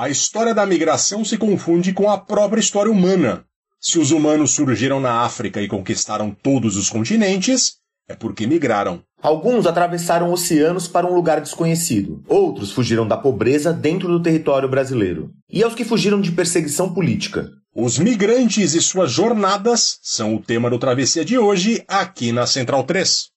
A história da migração se confunde com a própria história humana. Se os humanos surgiram na África e conquistaram todos os continentes, é porque migraram. Alguns atravessaram oceanos para um lugar desconhecido. Outros fugiram da pobreza dentro do território brasileiro. E aos que fugiram de perseguição política. Os migrantes e suas jornadas são o tema do Travessia de hoje, aqui na Central 3.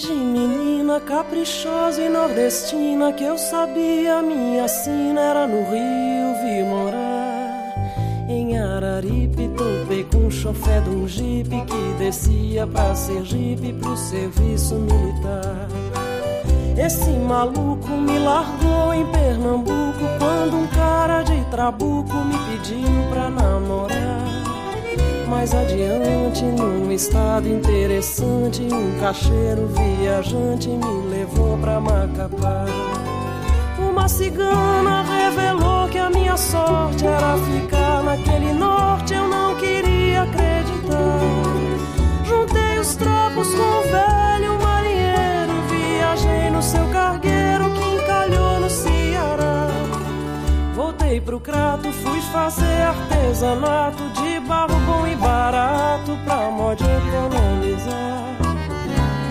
Desde menina caprichosa e nordestina que eu sabia minha sina era no Rio vi morar. Em Araripe topei com um chofé de um jipe que descia pra Sergipe pro serviço militar. Esse maluco me largou em Pernambuco quando um cara de trabuco me pediu pra namorar. Mais adiante, num estado interessante, um cacheiro viajante me levou pra Macapá. Uma cigana revelou que a minha sorte era ficar naquele norte, eu não queria acreditar. Juntei os trapos com o velho marinheiro, viajei no seu cargueiro Voltei pro crato, fui fazer artesanato de barro bom e barato pra modo economizar.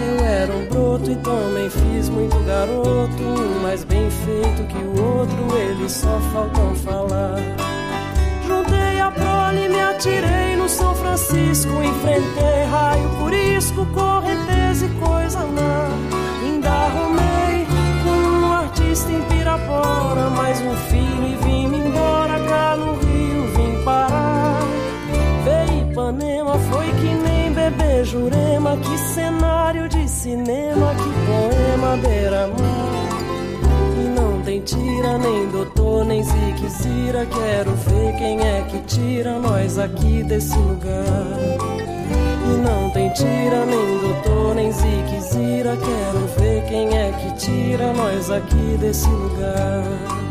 Eu era um broto e também fiz muito garoto, um mais bem feito que o outro, eles só faltam falar. Juntei a prole, me atirei no São Francisco, enfrentei raio, Jurema, que cenário de cinema, que poema beira-mar. E não tem tira, nem doutor, nem ziquezira, quero ver quem é que tira nós aqui desse lugar. E não tem tira, nem doutor, nem ziquezira, quero ver quem é que tira nós aqui desse lugar.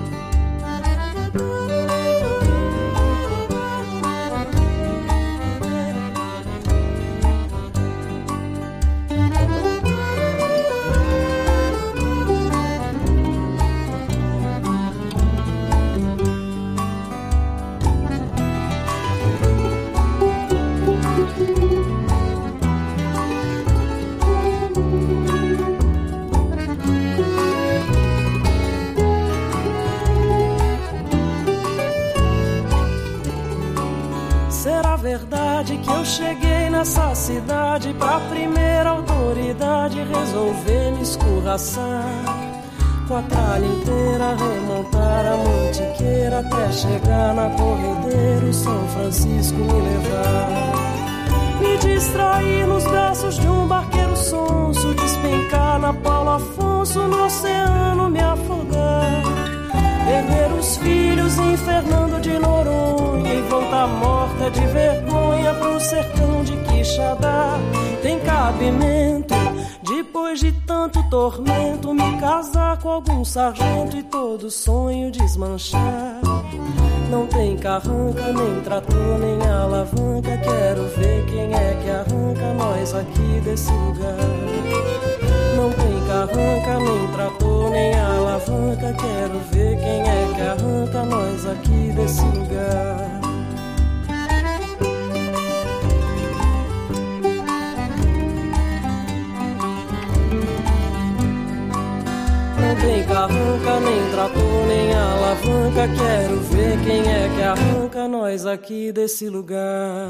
Escorraçar? Com a tralha inteira remontar a mantiqueira até chegar na corredeira São Francisco me levar. Me distrair nos braços de um barqueiro sonso, despencar na Paulo Afonso no oceano me afogar. Perder os filhos em Fernando de Noronha e voltar morta de vergonha pro sertão de Quixadá. Tem cabimento, tormento, me casar com algum sargento e todo sonho desmanchar. Não tem carranca, nem trator, nem alavanca. Quero ver quem é que arranca nós aqui desse lugar. Não tem carranca, nem trator, nem alavanca. Alavanca. Quero ver quem é que arranca nós aqui desse lugar.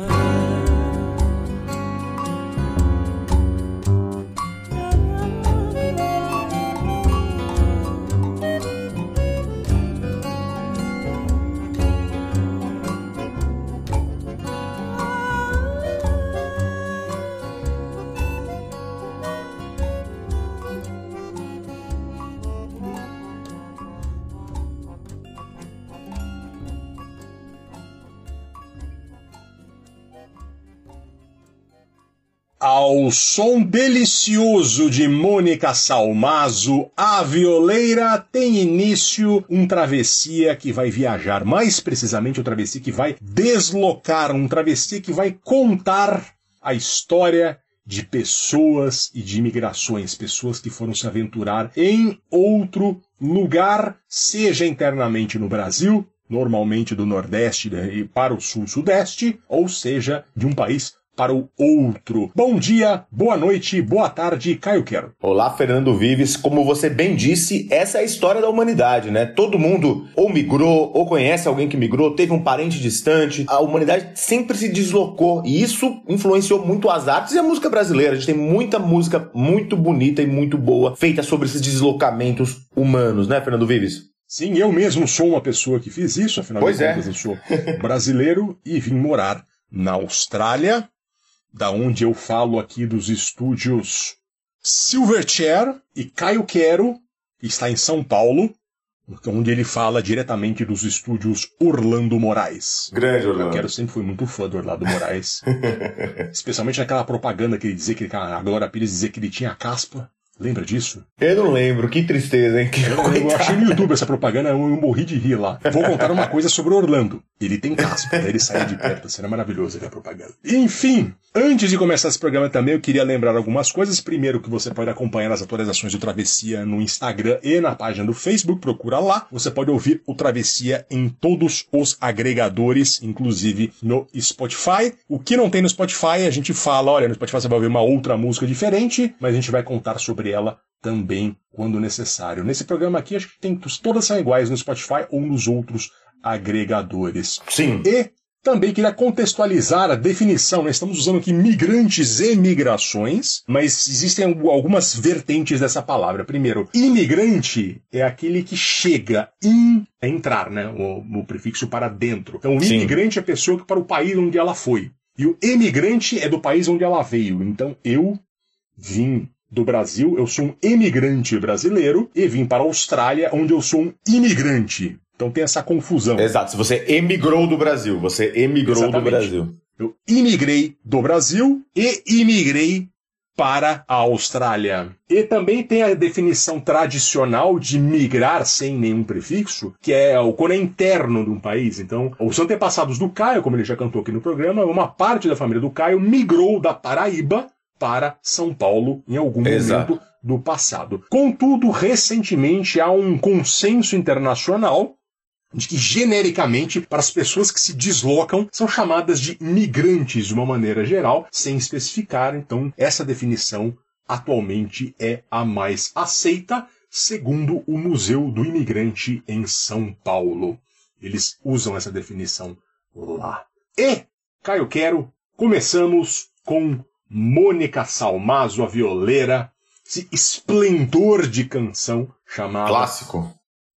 Ao som delicioso de Mônica Salmazo, a violeira tem início. Um travessia que vai viajar, mais precisamente um travessia que vai deslocar, um travessia que vai contar a história de pessoas e de imigrações, pessoas que foram se aventurar em outro lugar, seja internamente no Brasil, normalmente do Nordeste para o Sul-Sudeste, ou seja, de um país para o outro. Bom dia, boa noite, boa tarde, Caio Quero. Olá, Fernando Vives. Como você bem disse, essa é a história da humanidade, né? Todo mundo ou migrou, ou conhece alguém que migrou, teve um parente distante. A humanidade sempre se deslocou e isso influenciou muito as artes e a música brasileira. A gente tem muita música muito bonita e muito boa feita sobre esses deslocamentos humanos, né, Fernando Vives? Sim, eu mesmo sou uma pessoa que fiz isso, afinal pois de é. contas eu sou brasileiro e vim morar na Austrália, da onde eu falo aqui dos estúdios Silverchair e Caio Quero, que está em São Paulo, onde ele fala diretamente dos estúdios Orlando Moraes. Grande, Eu Orlando. quero sempre fui muito fã do Orlando Moraes. Especialmente naquela propaganda que ele dizia que ele, a Glória Pires dizia que ele tinha caspa. Lembra disso? Eu não lembro, que tristeza, hein? Que Eu, eu achei no YouTube essa propaganda, eu, morri de rir lá. Vou contar uma coisa sobre o Orlando. Ele tem caspa, daí ele sai de perto, será maravilhoso ver a propaganda. Enfim, antes de começar esse programa também, eu queria lembrar algumas coisas. Primeiro, que você pode acompanhar as atualizações do Travessia no Instagram e na página do Facebook, procura lá. Você pode ouvir o Travessia em todos os agregadores, inclusive no Spotify. O que não tem no Spotify, a gente fala, olha, no Spotify você vai ouvir uma outra música diferente, mas a gente vai contar sobre ela também quando necessário. Nesse programa aqui, acho que tem, todas são iguais no Spotify ou nos outros agregadores. Sim. E também queria contextualizar a definição. Nós estamos usando aqui migrantes e migrações, mas existem algumas vertentes dessa palavra. Primeiro, imigrante é aquele que chega, in, é entrar, né? O, o prefixo para dentro. Então, o Sim. imigrante é a pessoa que para o país onde ela foi. E o emigrante é do país onde ela veio. Então, eu vim do Brasil, eu sou um emigrante brasileiro e vim para a Austrália, onde eu sou um imigrante. Então tem essa confusão. Exato, se você emigrou do Brasil, você emigrou Exatamente. do Brasil. Eu imigrei do Brasil e imigrei para a Austrália. E também tem a definição tradicional de migrar sem nenhum prefixo, que é o quando é interno de um país. Então, os antepassados do Caio, como ele já cantou aqui no programa, uma parte da família do Caio migrou da Paraíba para São Paulo em algum Exato. momento do passado. Contudo, recentemente há um consenso internacional de que genericamente para as pessoas que se deslocam são chamadas de migrantes de uma maneira geral, sem especificar. Então, essa definição atualmente é a mais aceita, segundo o Museu do Imigrante em São Paulo. Eles usam essa definição lá. E, Caio Quero, começamos com Mônica Salmazo, a violeira, esse esplendor de canção chamada Clássico.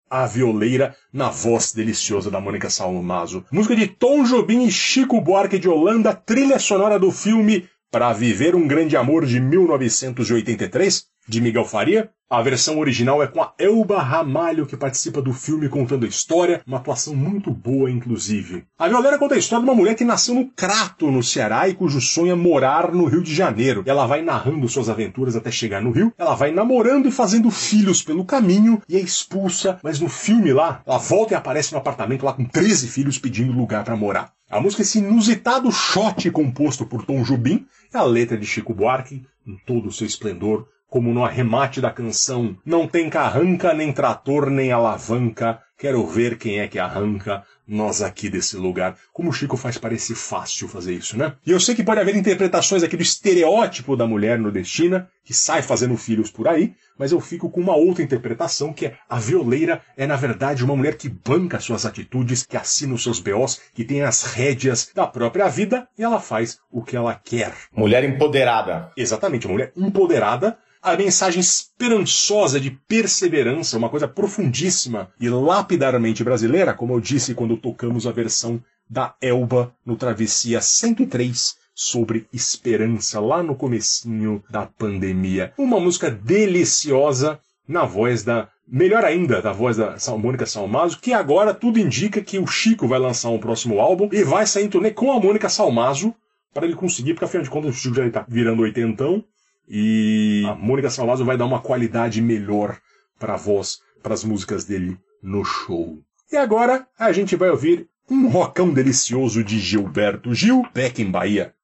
a Violeira na voz deliciosa da Mônica Salmazo. Música de Tom Jobim e Chico Buarque de Holanda, trilha sonora do filme Pra Viver um Grande Amor de 1983, de Miguel Faria. A versão original é com a Elba Ramalho, que participa do filme contando a história, uma atuação muito boa, inclusive. A Violeira conta a história de uma mulher que nasceu no Crato, no Ceará, e cujo sonho é morar no Rio de Janeiro. Ela vai narrando suas aventuras até chegar no Rio, ela vai namorando e fazendo filhos pelo caminho, e é expulsa, mas no filme lá, ela volta e aparece no apartamento lá com 13 filhos pedindo lugar para morar. A música é esse inusitado shot composto por Tom Jobim, e a letra de Chico Buarque, em todo o seu esplendor, como no arremate da canção Não tem carranca, nem trator, nem alavanca, quero ver quem é que arranca nós aqui desse lugar. Como o Chico faz parecer fácil fazer isso, né? E eu sei que pode haver interpretações aqui do estereótipo da mulher nordestina, que sai fazendo filhos por aí, mas eu fico com uma outra interpretação, que é a violeira é, na verdade, uma mulher que banca suas atitudes, que assina os seus BOs, que tem as rédeas da própria vida, e ela faz o que ela quer. Mulher empoderada. Exatamente, uma mulher empoderada. A mensagem esperançosa de perseverança, uma coisa profundíssima e lapidarmente brasileira, como eu disse quando tocamos a versão da Elba no Travessia 103 sobre esperança lá no comecinho da pandemia. Uma música deliciosa na voz da Melhor ainda, da voz da Mônica Salmazo, que agora tudo indica que o Chico vai lançar um próximo álbum e vai sair em turnê com a Mônica Salmazo para ele conseguir, porque afinal de contas o Chico já está virando oitentão e a Mônica Salvazo vai dar uma qualidade melhor para a voz, para as músicas dele no show. E agora a gente vai ouvir um rocão delicioso de Gilberto Gil, Beck em Bahia.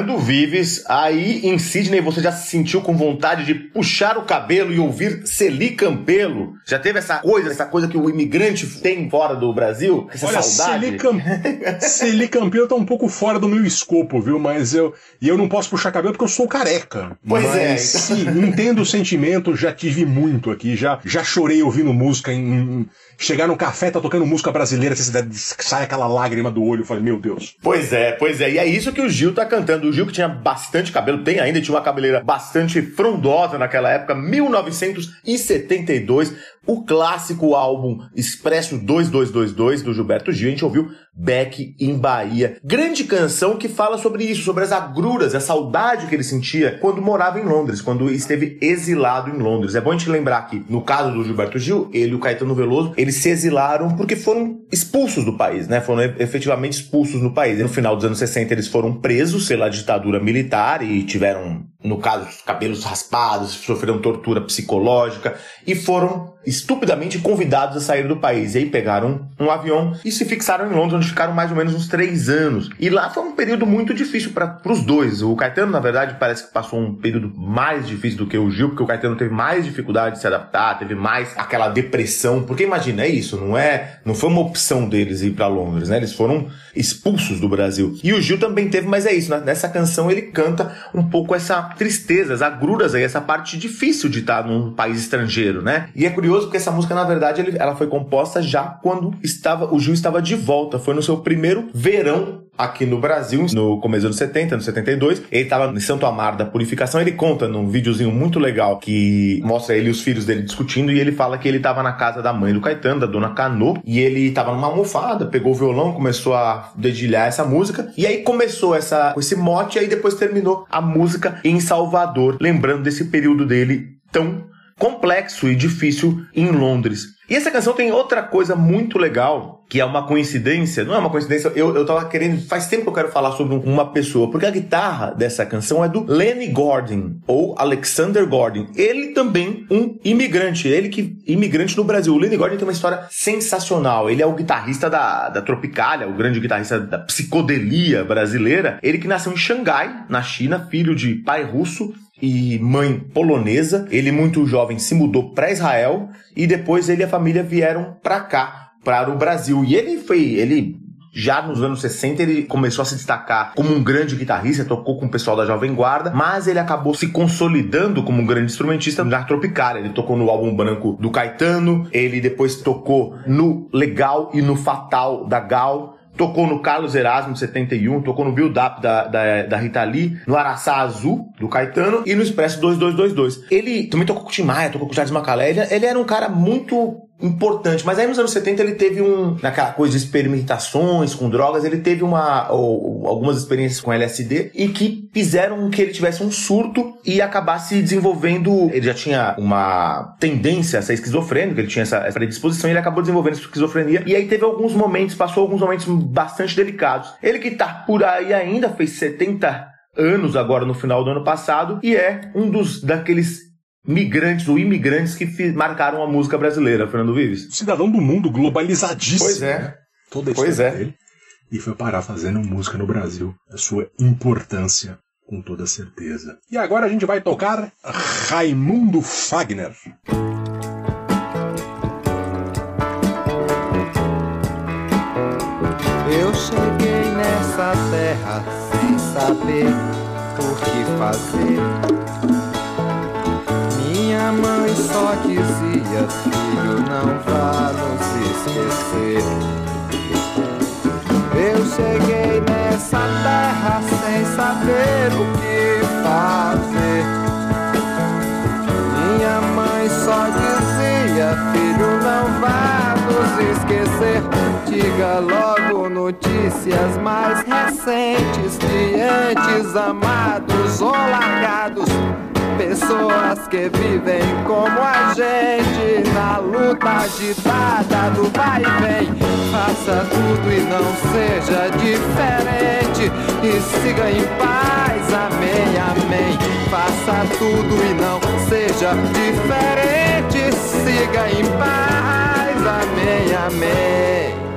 Fernando Vives, aí em Sydney você já se sentiu com vontade de puxar o cabelo e ouvir Celi Campelo? Já teve essa coisa, essa coisa que o imigrante tem fora do Brasil? Essa Olha, saudade? Celi, Cam... Celi Campelo tá um pouco fora do meu escopo, viu? Mas eu. E eu não posso puxar cabelo porque eu sou careca. Pois Mas, é. Sim, entendo o sentimento, já tive muito aqui, já, já chorei ouvindo música em. Chegar no café, tá tocando música brasileira, você sai aquela lágrima do olho, falei, meu Deus. Pois é, pois é. E é isso que o Gil tá cantando. O Gil que tinha bastante cabelo, tem ainda, tinha uma cabeleira bastante frondosa naquela época, 1972. O clássico álbum Expresso 2222 do Gilberto Gil, a gente ouviu Beck em Bahia. Grande canção que fala sobre isso, sobre as agruras, a saudade que ele sentia quando morava em Londres, quando esteve exilado em Londres. É bom a gente lembrar que, no caso do Gilberto Gil, ele e o Caetano Veloso, eles se exilaram porque foram expulsos do país, né? Foram efetivamente expulsos do país. E no final dos anos 60 eles foram presos pela ditadura militar e tiveram, no caso, os cabelos raspados, sofreram tortura psicológica e foram estupidamente convidados a sair do país. E aí pegaram um avião e se fixaram em Londres, onde ficaram mais ou menos uns três anos. E lá foi um período muito difícil para os dois. O Caetano, na verdade, parece que passou um período mais difícil do que o Gil, porque o Caetano teve mais dificuldade de se adaptar, teve mais aquela depressão. Porque imagina, é isso, não é, não foi uma opção deles ir para Londres, né? Eles foram expulsos do Brasil. E o Gil também teve, mas é isso, né? nessa canção ele canta um pouco essa tristeza, as agruras aí, essa parte difícil de estar num país estrangeiro, né? E é curioso porque essa música, na verdade, ela foi composta já quando estava o Gil estava de volta. Foi no seu primeiro verão aqui no Brasil, no começo dos anos 70, no 72. Ele estava em Santo Amaro da Purificação. Ele conta num videozinho muito legal que mostra ele e os filhos dele discutindo. E ele fala que ele estava na casa da mãe do Caetano, da dona Canô. E ele estava numa almofada, pegou o violão, começou a dedilhar essa música. E aí começou essa, esse mote. E aí depois terminou a música em Salvador, lembrando desse período dele tão complexo e difícil em Londres. E essa canção tem outra coisa muito legal, que é uma coincidência, não é uma coincidência, eu, eu tava querendo, faz tempo que eu quero falar sobre um- uma pessoa, porque a guitarra dessa canção é do Lenny Gordon, ou Alexander Gordon. Ele também um imigrante, ele que imigrante no Brasil. O Lenny Gordon tem uma história sensacional, ele é o guitarrista da, da Tropicália, o grande guitarrista da psicodelia brasileira. Ele que nasceu em Xangai, na China, filho de pai russo e mãe polonesa. Ele, muito jovem, se mudou para Israel e depois ele e a família vieram para cá, para o Brasil. E ele foi. Ele já nos anos 60 ele começou a se destacar como um grande guitarrista, tocou com o pessoal da Jovem Guarda, mas ele acabou se consolidando como um grande instrumentista na Tropicália. Ele tocou no álbum branco do Caetano, ele depois tocou no Legal e no Fatal da Gal. Tocou no Carlos Erasmo, 71, tocou no Build Up da, da, da Rita Lee, no Araçá Azul, do Caetano, e no Expresso 2222. Ele também tocou com o Tim Maia, tocou com o Charles Macalé, ele, ele era um cara muito importante, mas aí nos anos 70 ele teve um, naquela coisa de experimentações com drogas, ele teve uma, ou- algumas experiências com LSD e que fizeram que ele tivesse um surto e acabasse desenvolvendo, ele já tinha uma tendência a ser esquizofrênico, ele tinha essa, predisposição e ele acabou desenvolvendo esquizofrenia e aí teve alguns momentos, passou alguns momentos bastante delicados. Ele que tá por aí ainda, fez 70 anos agora no final do ano passado e é um dos daqueles migrantes ou imigrantes que marcaram a música brasileira, Fernando Vives. Cidadão do mundo, globalizadíssimo. Pois é. né? Toda a Pois história é. dele. E foi parar fazendo música no Brasil. A sua importância, com toda certeza. E agora a gente vai tocar Raimundo Fagner. Eu cheguei nessa terra sem saber o que fazer. Minha mãe só dizia: Filho, não vá nos esquecer. Eu cheguei nessa terra sem saber o que fazer. Minha mãe só dizia: Filho, não vá nos esquecer. Diga logo notícias mais recentes de antes amados ou largados. Pessoas que vivem como a gente na luta agitada do vai e vem. Faça tudo e não seja diferente. E siga em paz, amém, amém. Faça tudo e não seja diferente. Siga em paz, amém, amém.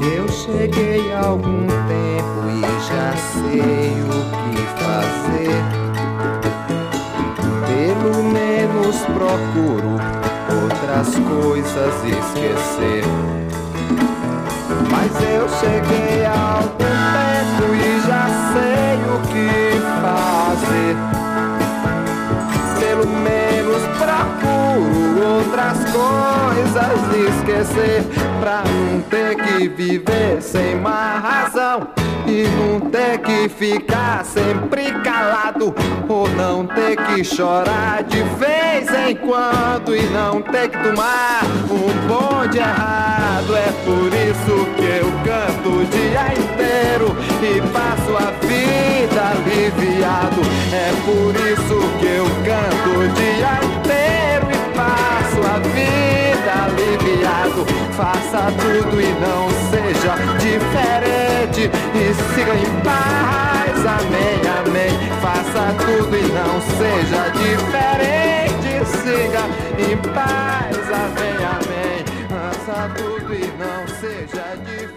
Eu cheguei há algum tempo e já sei o que fazer. Pelo menos procuro outras coisas esquecer. Mas eu cheguei há algum tempo e já sei o que fazer. Pelo menos procuro outras coisas esquecer. Pra não ter que viver sem uma razão. E não ter que ficar sempre calado. Ou não ter que chorar de vez em quando. E não ter que tomar um bonde errado. É por isso que dia inteiro. E passo a vida aliviado. É por isso que eu canto o dia inteiro. E passo a vida aliviado. Faça tudo e não seja diferente. E siga em paz, amém, amém. Faça tudo e não seja diferente. Siga em paz, amém, amém. Faça tudo e não seja diferente.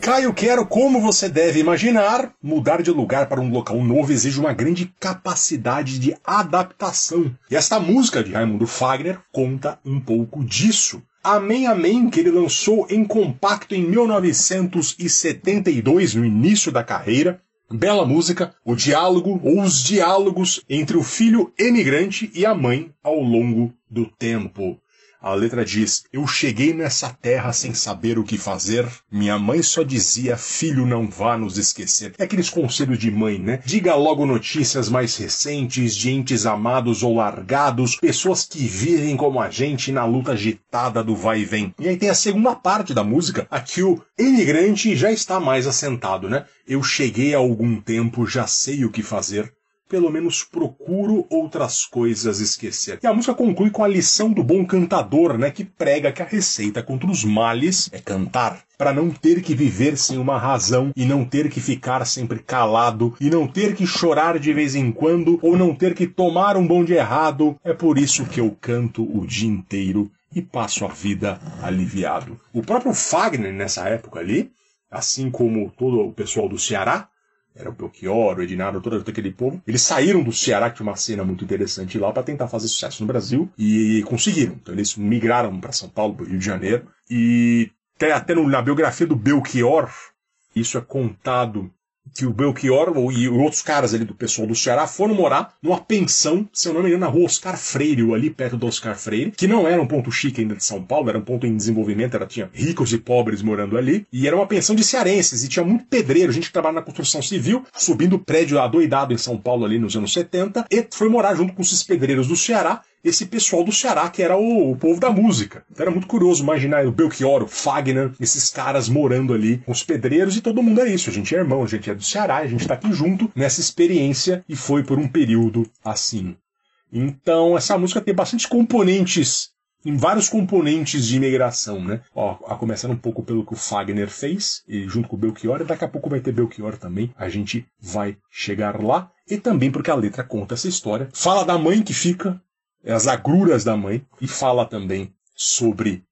Caio Quero, como você deve imaginar, mudar de lugar para um local novo exige uma grande capacidade de adaptação. E esta música de Raimundo Fagner conta um pouco disso. Amém Amém, que ele lançou em compacto em 1972, no início da carreira. Bela música, o diálogo ou os diálogos entre o filho emigrante e a mãe ao longo do tempo. A letra diz: Eu cheguei nessa terra sem saber o que fazer. Minha mãe só dizia: Filho, não vá nos esquecer. É aqueles conselhos de mãe, né? Diga logo notícias mais recentes de entes amados ou largados, pessoas que vivem como a gente na luta agitada do vai e vem. E aí tem a segunda parte da música, aqui o imigrante já está mais assentado, né? Eu cheguei há algum tempo, já sei o que fazer pelo menos procuro outras coisas esquecer. E a música conclui com a lição do bom cantador, né, que prega que a receita contra os males é cantar. Para não ter que viver sem uma razão e não ter que ficar sempre calado e não ter que chorar de vez em quando ou não ter que tomar um bonde errado, é por isso que eu canto o dia inteiro e passo a vida aliviado. O próprio Fagner nessa época ali, assim como todo o pessoal do Ceará, era o Belchior, o Edinardo, todo aquele povo. Eles saíram do Ceará, que tinha uma cena muito interessante lá, para tentar fazer sucesso no Brasil, e conseguiram. Então eles migraram para São Paulo, para Rio de Janeiro, e até, até na biografia do Belchior, isso é contado que o Belchior e outros caras ali do pessoal do Ceará foram morar numa pensão, se eu não me engano, na rua Oscar Freire, ali perto do Oscar Freire, que não era um ponto chique ainda de São Paulo, era um ponto em desenvolvimento, era, tinha ricos e pobres morando ali, e era uma pensão de cearenses, e tinha muito pedreiro, gente que trabalha na construção civil, subindo prédio adoidado em São Paulo ali nos anos 70, e foi morar junto com esses pedreiros do Ceará, esse pessoal do Ceará, que era o, o, povo da música. Então era muito curioso imaginar o Belchior, o Fagner, esses caras morando ali com os pedreiros e todo mundo é isso. A gente é irmão, a gente é do Ceará, a gente tá aqui junto nessa experiência e foi por um período assim. Então essa música tem bastante componentes em vários componentes de imigração, né? Ó, a começando um pouco pelo que o Fagner fez, e junto com o Belchior, e daqui a pouco vai ter Belchior também, a gente vai chegar lá, e também porque a letra conta essa história. Fala da mãe que fica as agruras da mãe, e fala também sobre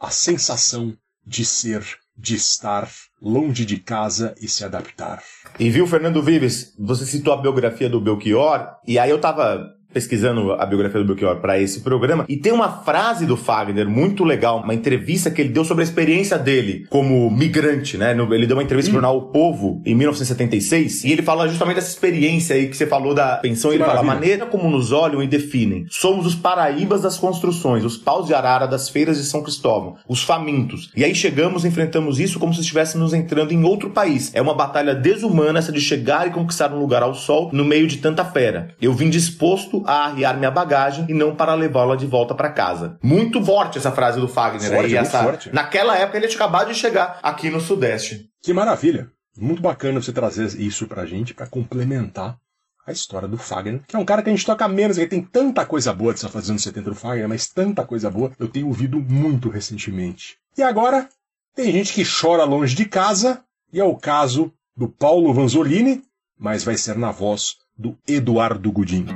a sensação de ser, de estar longe de casa e se adaptar. E viu, Fernando Vives, você citou a biografia do Belchior, e aí eu tava pesquisando a biografia do Belchior para esse programa, e tem uma frase do Fagner muito legal, uma entrevista que ele deu sobre a experiência dele como migrante, né? Ele deu uma entrevista hum. pro jornal O Povo em 1976, e ele fala justamente dessa experiência aí que você falou da pensão, que ele maravilha. fala a maneira como nos olham e definem. Somos os paraíbas das construções, os paus de arara das feiras de São Cristóvão, os famintos. E aí chegamos, enfrentamos isso como se estivéssemos entrando em outro país. É uma batalha desumana essa de chegar e conquistar um lugar ao sol no meio de tanta fera. Eu vim disposto a arriar minha bagagem e não para levá-la de volta para casa. Muito forte essa frase do Fagner Forte, aí. Essa... forte. Naquela época ele tinha acabado de chegar aqui no Sudeste. Que maravilha! Muito bacana você trazer isso pra gente, pra complementar a história do Fagner, que é um cara que a gente toca menos, que tem tanta coisa boa de fazer nos 70 do Fagner, mas tanta coisa boa, eu tenho ouvido muito recentemente. E agora, tem gente que chora longe de casa, e é o caso do Paulo Vanzolini, mas vai ser na voz do Eduardo Gudim.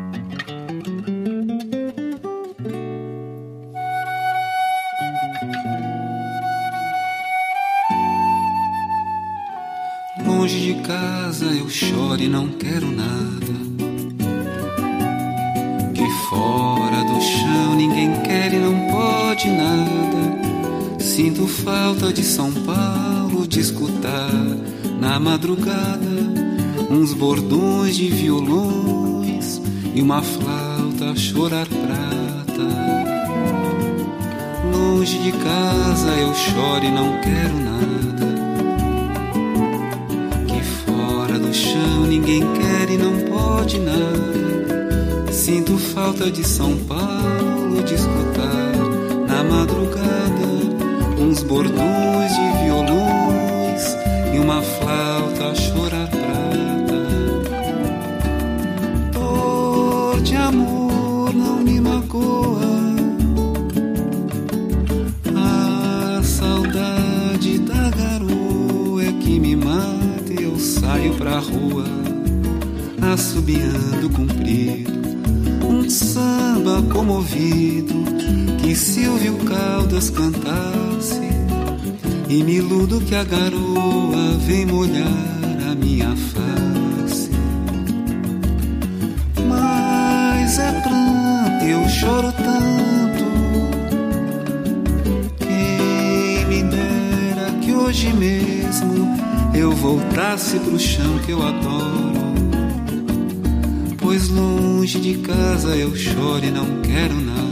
Longe de casa eu choro e não quero nada. Que fora do chão ninguém quer e não pode nada. Sinto falta de São Paulo, de escutar na madrugada uns bordões de violões e uma flauta chorar prata. Longe de casa eu choro e não quero nada. Ninguém quer e não pode nada. Sinto falta de São Paulo, de escutar na madrugada uns bordões de violões e uma flauta a chorar prata. Dor de amor não me magoa. Assobiando comprido. Um samba comovido que Silvio Caldas cantasse. E me iludo que a garoa vem molhar a minha face. Mas é pranto, eu choro tanto. Quem me dera que hoje mesmo eu voltasse pro chão que eu adoro. Pois longe de casa eu choro e não quero nada.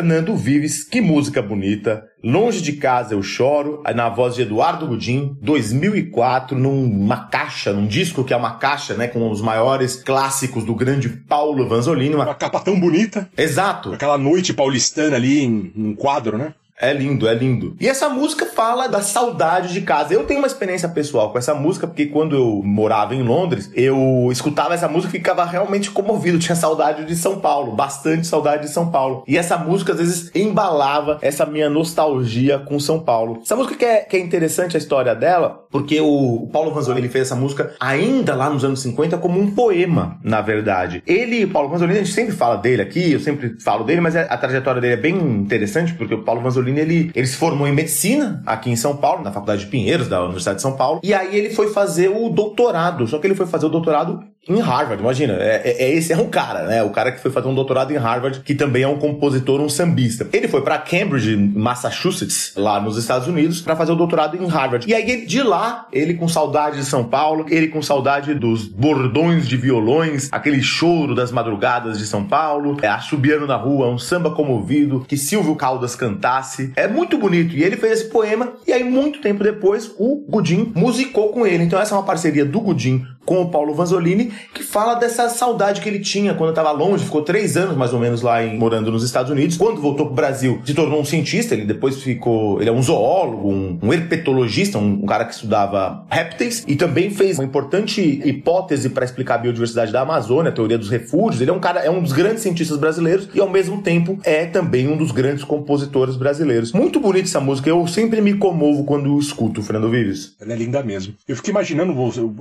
Fernando Vives, que música bonita. Longe de casa eu choro, na voz de Eduardo Gudim, 2004, numa caixa, num disco que é uma caixa, né, com os maiores clássicos do grande Paulo Vanzolini. Uma... Uma capa tão bonita. Exato. Aquela noite paulistana ali em um quadro, né? É lindo, é lindo. E essa música fala da saudade de casa. Eu tenho uma experiência pessoal com essa música, porque quando eu morava em Londres, eu escutava essa música e ficava realmente comovido. Tinha saudade de São Paulo, bastante saudade de São Paulo. E essa música, às vezes, embalava essa minha nostalgia com São Paulo. Essa música que é, que é interessante a história dela, porque o, o Paulo Vanzolini fez essa música ainda lá nos anos 50 como um poema, na verdade. Ele, Paulo Vanzolini, a gente sempre fala dele aqui, eu sempre falo dele, mas a, a trajetória dele é bem interessante, porque o Paulo Vanzolini ele, ele se formou em medicina aqui em São Paulo, na Faculdade de Pinheiros, da Universidade de São Paulo, e aí ele foi fazer o doutorado, só que ele foi fazer o doutorado em Harvard, imagina, é, é, é esse é um cara, né? O cara que foi fazer um doutorado em Harvard, que também é um compositor, um sambista. Ele foi para Cambridge, Massachusetts, lá nos Estados Unidos, para fazer o doutorado em Harvard. E aí de lá, ele com saudade de São Paulo, ele com saudade dos bordões de violões, aquele choro das madrugadas de São Paulo, é, assobiando na rua, um samba comovido, que Silvio Caldas cantasse. É muito bonito. E ele fez esse poema, e aí muito tempo depois, o Gudim musicou com ele. Então essa é uma parceria do Gudim com o Paulo Vanzolini, que fala dessa saudade que ele tinha quando estava longe, ficou três anos mais ou menos lá em, morando nos Estados Unidos. Quando voltou pro Brasil, se tornou um cientista, ele depois ficou. Ele é um zoólogo, um, um herpetologista, um, um, cara que estudava répteis e também fez uma importante hipótese para explicar a biodiversidade da Amazônia, a teoria dos refúgios. Ele é um cara, é um dos grandes cientistas brasileiros e ao mesmo tempo é também um dos grandes compositores brasileiros. Muito bonita essa música, eu sempre me comovo quando escuto, Fernando Vives. Ela é linda mesmo. Eu fico imaginando,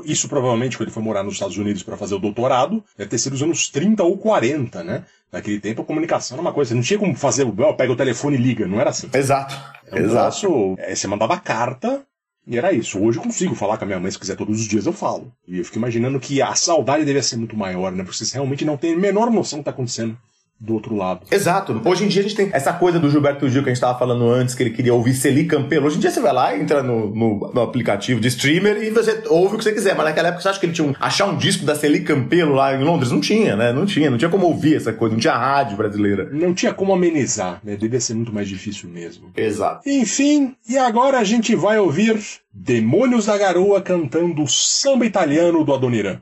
isso provavelmente ele foi morar nos Estados Unidos para fazer o doutorado, deve ter sido os anos 30 ou 40, né? Naquele tempo a comunicação era uma coisa, não tinha como fazer, oh, pega o telefone e liga, não era assim. Exato. Era um Exato. troço, é, você mandava carta e era isso. Hoje eu consigo falar com a minha mãe, se quiser todos os dias eu falo. E eu fico imaginando que a saudade devia ser muito maior, né? Porque vocês realmente não têm a menor noção do que tá acontecendo. Do outro lado. Exato. Hoje em dia a gente tem essa coisa do Gilberto Gil que a gente estava falando antes, que ele queria ouvir Celi Campelo. Hoje em dia você vai lá, entra no, no, no, aplicativo de streamer e você ouve o que você quiser. Mas naquela época você acha que ele tinha um, achar um disco da Celi Campelo lá em Londres? Não tinha, né? Não tinha. Não tinha como ouvir essa coisa. Não tinha rádio brasileira. Não tinha como amenizar, né? Devia ser muito mais difícil mesmo. Exato. Enfim, e agora a gente vai ouvir Demônios da Garoa cantando samba italiano do Adoniran.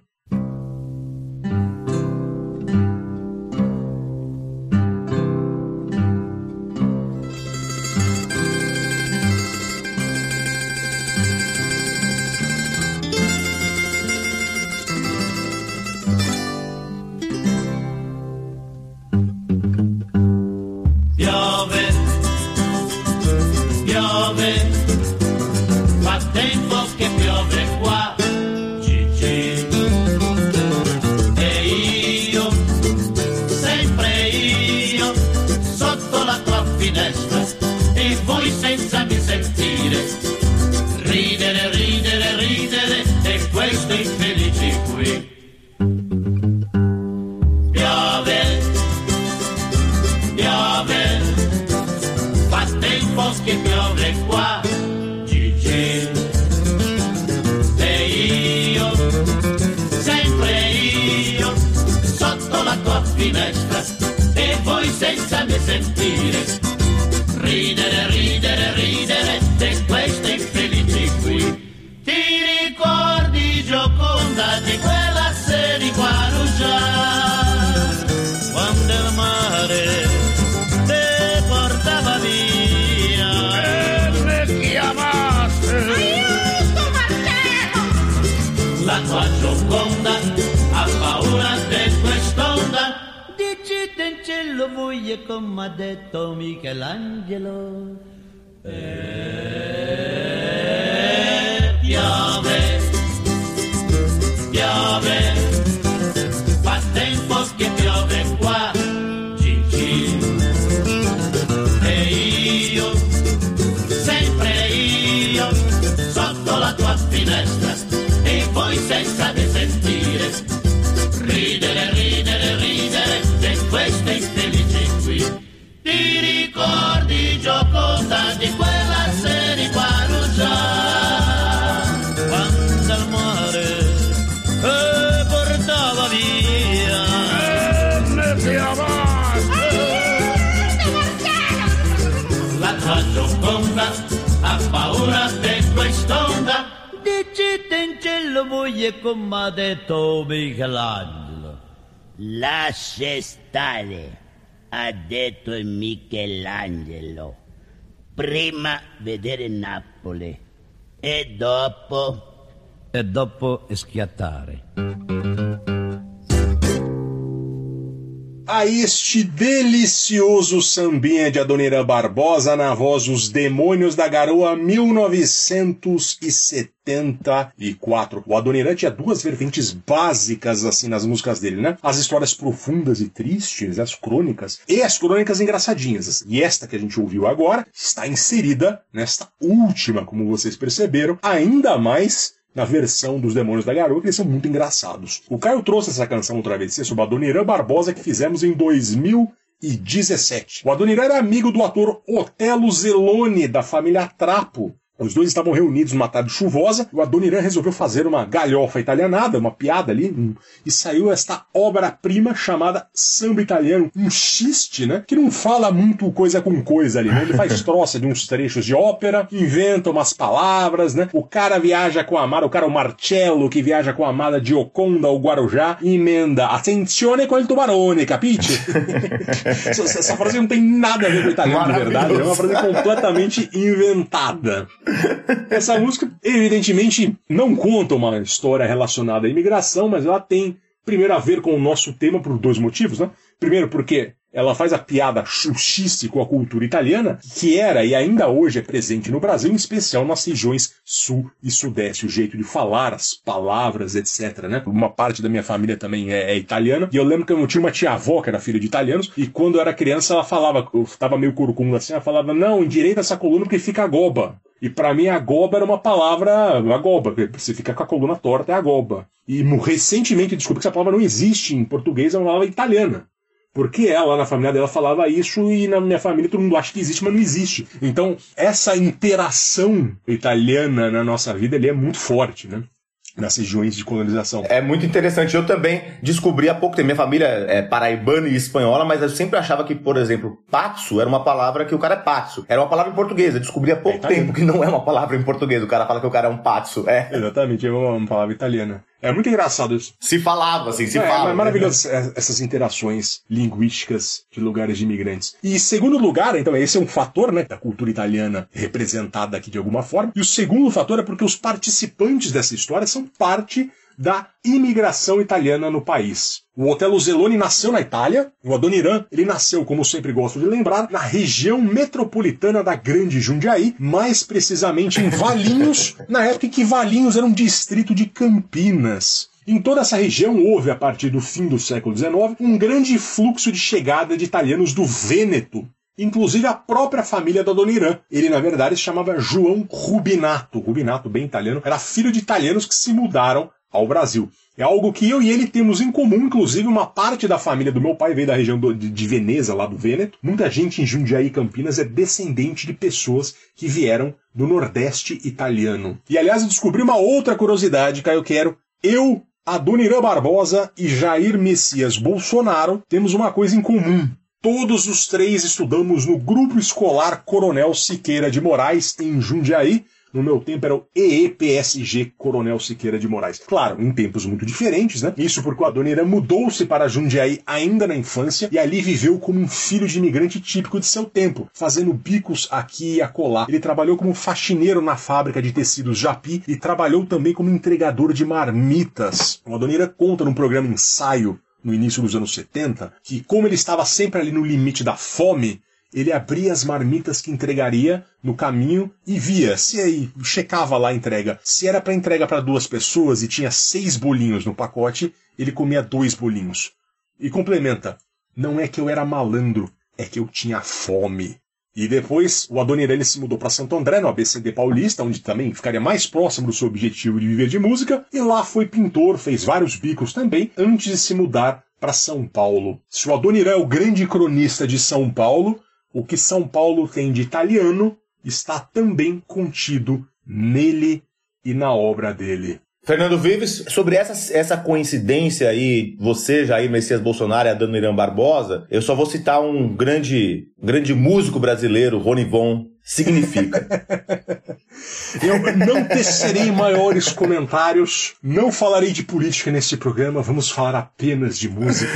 Come ha detto Michelangelo. Lascia stare, ha detto Michelangelo. Prima vedere Napoli e dopo... E dopo schiattare. A este delicioso sambinha de Adoniran Barbosa na voz Os Demônios da Garoa 1974. O Adoniran tinha duas vertentes básicas assim nas músicas dele, né? As histórias profundas e tristes, as crônicas, e as crônicas engraçadinhas. E esta que a gente ouviu agora está inserida nesta última, como vocês perceberam, ainda mais na versão dos Demônios da Garoa, que eles são muito engraçados. O Caio trouxe essa canção outra vez, sobre o Adoniran Barbosa, que fizemos em 2017. O Adoniran era amigo do ator Otelo Zelone, da família Trapo, os dois estavam reunidos numa tarde chuvosa, e o Adoniran resolveu fazer uma galhofa italianada, uma piada ali, um, e saiu esta obra-prima chamada Samba Italiano, um xiste, né? Que não fala muito coisa com coisa ali, né? Ele faz troça de uns trechos de ópera, inventa umas palavras, né? O cara viaja com a amada, o cara, o Marcello, que viaja com a amada de Oconda, o Guarujá, e emenda Attenzione com il tubarone, capite? essa frase não tem nada a ver com o italiano de verdade, é uma frase completamente inventada. Essa música, evidentemente, não conta uma história relacionada à imigração, mas ela tem, primeiro, a ver com o nosso tema por dois motivos, né? Primeiro, porque ela faz a piada chuchiste com a cultura italiana, que era e ainda hoje é presente no Brasil, em especial nas regiões sul e sudeste, o jeito de falar, as palavras, etc. Né? Uma parte da minha família também é, é italiana, e eu lembro que eu tinha uma tia-avó que era filha de italianos, e quando eu era criança ela falava, eu tava meio corcunda assim, ela falava, não, endireita essa coluna porque fica goba. E para mim, agoba era uma palavra. Agoba, você fica com a coluna torta, é agoba. E recentemente descobri que essa palavra não existe em português, é uma palavra italiana. Porque ela, na família dela, falava isso e na minha família todo mundo acha que existe, mas não existe. Então, essa interação italiana na nossa vida ele é muito forte, né? Nas regiões de colonização. É muito interessante. Eu também descobri há pouco tempo. Minha família é paraibana e espanhola, mas eu sempre achava que, por exemplo, patso era uma palavra que o cara é patso. Era uma palavra em português. Eu descobri há pouco É tempo que não é uma palavra em português. O cara fala que o cara é um patso. É. Exatamente, é uma, uma palavra italiana. É muito engraçado isso. Se falava, assim, se é, fala. É maravilhoso é- essas interações linguísticas de lugares de imigrantes. E segundo lugar, então, esse é um fator, né, da cultura italiana representada aqui de alguma forma. E o segundo fator é porque os participantes dessa história são parte da imigração italiana no país. O Otelo Zeloni nasceu na Itália, o Adoniran, ele nasceu, como sempre gosto de lembrar, na região metropolitana da Grande Jundiaí, mais precisamente em Valinhos, na época em que Valinhos era um distrito de Campinas. Em toda essa região houve, a partir do fim do século XIX, um grande fluxo de chegada de italianos do Vêneto, inclusive a própria família do Adoniran. Ele, na verdade, se chamava João Rubinato. Rubinato, bem italiano, era filho de italianos que se mudaram ao Brasil. É algo que eu e ele temos em comum, inclusive uma parte da família do meu pai veio da região do- de, de Veneza, lá do Vêneto. Muita gente em Jundiaí, Campinas, é descendente de pessoas que vieram do Nordeste italiano. E aliás, eu descobri uma outra curiosidade, Caio Quero. Eu, Adoniran Barbosa e Jair Messias Bolsonaro temos uma coisa em comum. Todos os três estudamos no Grupo Escolar Coronel Siqueira de Moraes, em Jundiaí. No meu tempo era o EEPSG Coronel Siqueira de Moraes. Claro, em tempos muito diferentes, né? Isso porque o Adoniran mudou-se para Jundiaí ainda na infância e ali viveu como um filho de imigrante típico de seu tempo, fazendo bicos aqui e acolá. Ele trabalhou como faxineiro na fábrica de tecidos Japi e trabalhou também como entregador de marmitas. O Adoniran conta num programa ensaio no início dos anos 70, que como ele estava sempre ali no limite da fome, ele abria as marmitas que entregaria no caminho e via se aí checava lá a entrega. Se era para entrega para duas pessoas e tinha seis bolinhos no pacote, ele comia dois bolinhos. E complementa: não é que eu era malandro, é que eu tinha fome. E depois o Adoniran se mudou para Santo André, no ABCD Paulista, onde também ficaria mais próximo do seu objetivo de viver de música, e lá foi pintor, fez vários bicos também, antes de se mudar para São Paulo. Se o Adoniran é o grande cronista de São Paulo, o que São Paulo tem de italiano está também contido nele e na obra dele. Fernando Vives, sobre essa, essa coincidência aí, você, Jair Messias Bolsonaro e Adoniran Barbosa, eu só vou citar um grande, grande músico brasileiro, Rony Von, significa. Eu não tecerei maiores comentários, não falarei de política nesse programa, vamos falar apenas de música.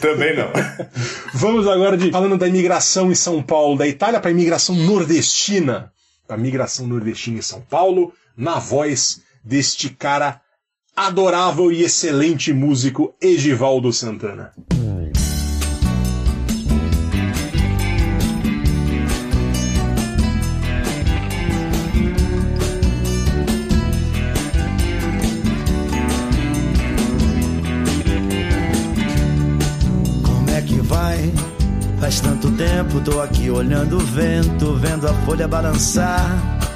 Também não. Vamos agora de falando da imigração em São Paulo, da Itália para a imigração nordestina. A migração nordestina em São Paulo, na voz deste cara adorável e excelente músico Egivaldo Santana. Como é que vai? Faz tanto tempo, tô aqui olhando o vento, vendo a folha balançar.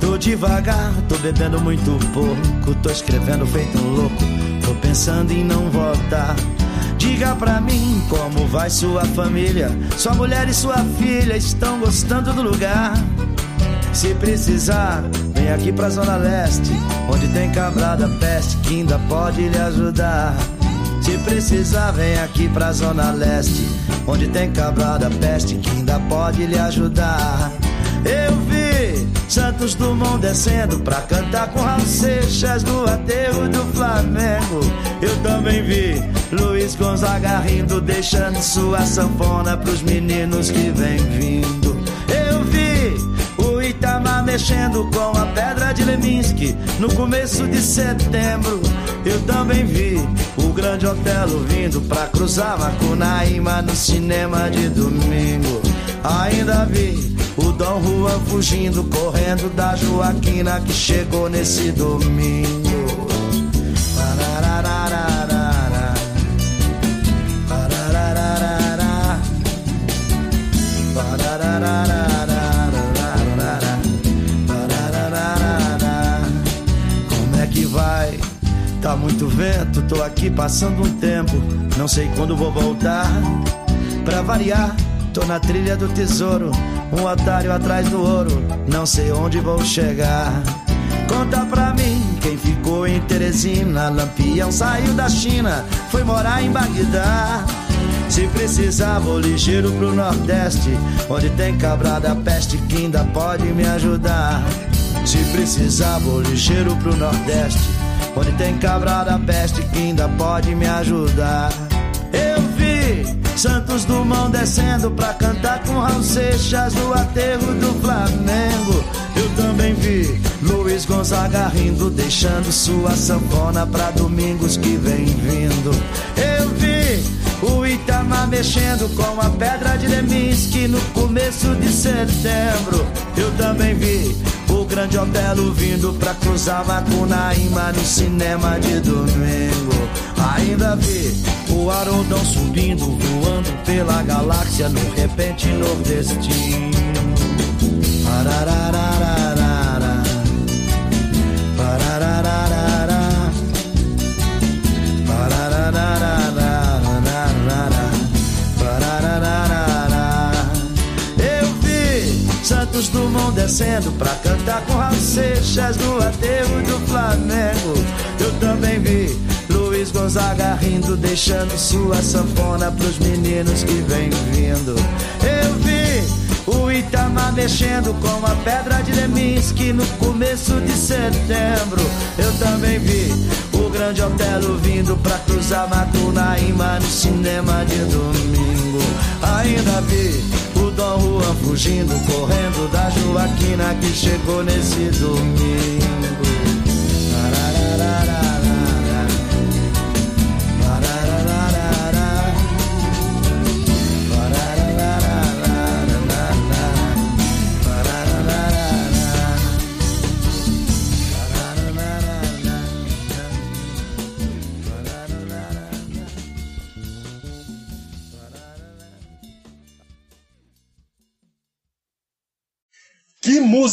Tô devagar, tô bebendo muito pouco, tô escrevendo feito um louco, tô pensando em não voltar. Diga pra mim como vai sua família, sua mulher e sua filha estão gostando do lugar. Se precisar, vem aqui pra Zona Leste, onde tem cabra da peste que ainda pode lhe ajudar. Se precisar, vem aqui pra Zona Leste, onde tem cabra da peste que ainda pode lhe ajudar. Eu vi Santos Dumont descendo pra cantar com Raul Seixas no aterro do Flamengo. Eu também vi Luiz Gonzaga rindo, deixando sua sanfona pros meninos que vem vindo. Eu vi o Itamar mexendo com a pedra de Leminski no começo de setembro. Eu também vi o grande Otelo vindo pra cruzar Macunaíma no cinema de domingo. Ainda vi o Dom Juan fugindo, correndo da Joaquina que chegou nesse domingo. Como é que vai? Tá muito vento, tô aqui passando um tempo, não sei quando vou voltar. Pra variar, tô na trilha do tesouro, um otário atrás do ouro, não sei onde vou chegar. Conta pra mim quem ficou em Teresina. Lampião saiu da China, foi morar em Bagdá. Se precisar, vou ligeiro pro Nordeste, onde tem cabra da peste que ainda pode me ajudar. Se precisar, vou ligeiro pro Nordeste, onde tem cabra da peste que ainda pode me ajudar. Eu Santos Dumont descendo pra cantar com Raul Seixas no aterro do Flamengo. Eu também vi Luiz Gonzaga rindo, deixando sua sanfona pra domingos que vem vindo. Eu vi o Itamar mexendo com a pedra de Leminski no começo de setembro. Eu também vi o grande Otelo vindo pra cruzar Macunaíma no cinema de domingo. Ainda vi o Haroldão subindo, voando pela galáxia no repente nordestino. Parararararara, parararararara, parararararara, parararararara. Eu vi Santos Dumont descendo pra cantar com Raul Seixas no aterro Gonzaga rindo, deixando sua sanfona pros meninos que vem vindo. Eu vi o Itamar mexendo com a pedra de Leminski no começo de setembro. Eu também vi o grande Otelo vindo pra cruzar Macunaíma no cinema de domingo. Ainda vi o Dom Juan fugindo, correndo da Joaquina que chegou nesse domingo.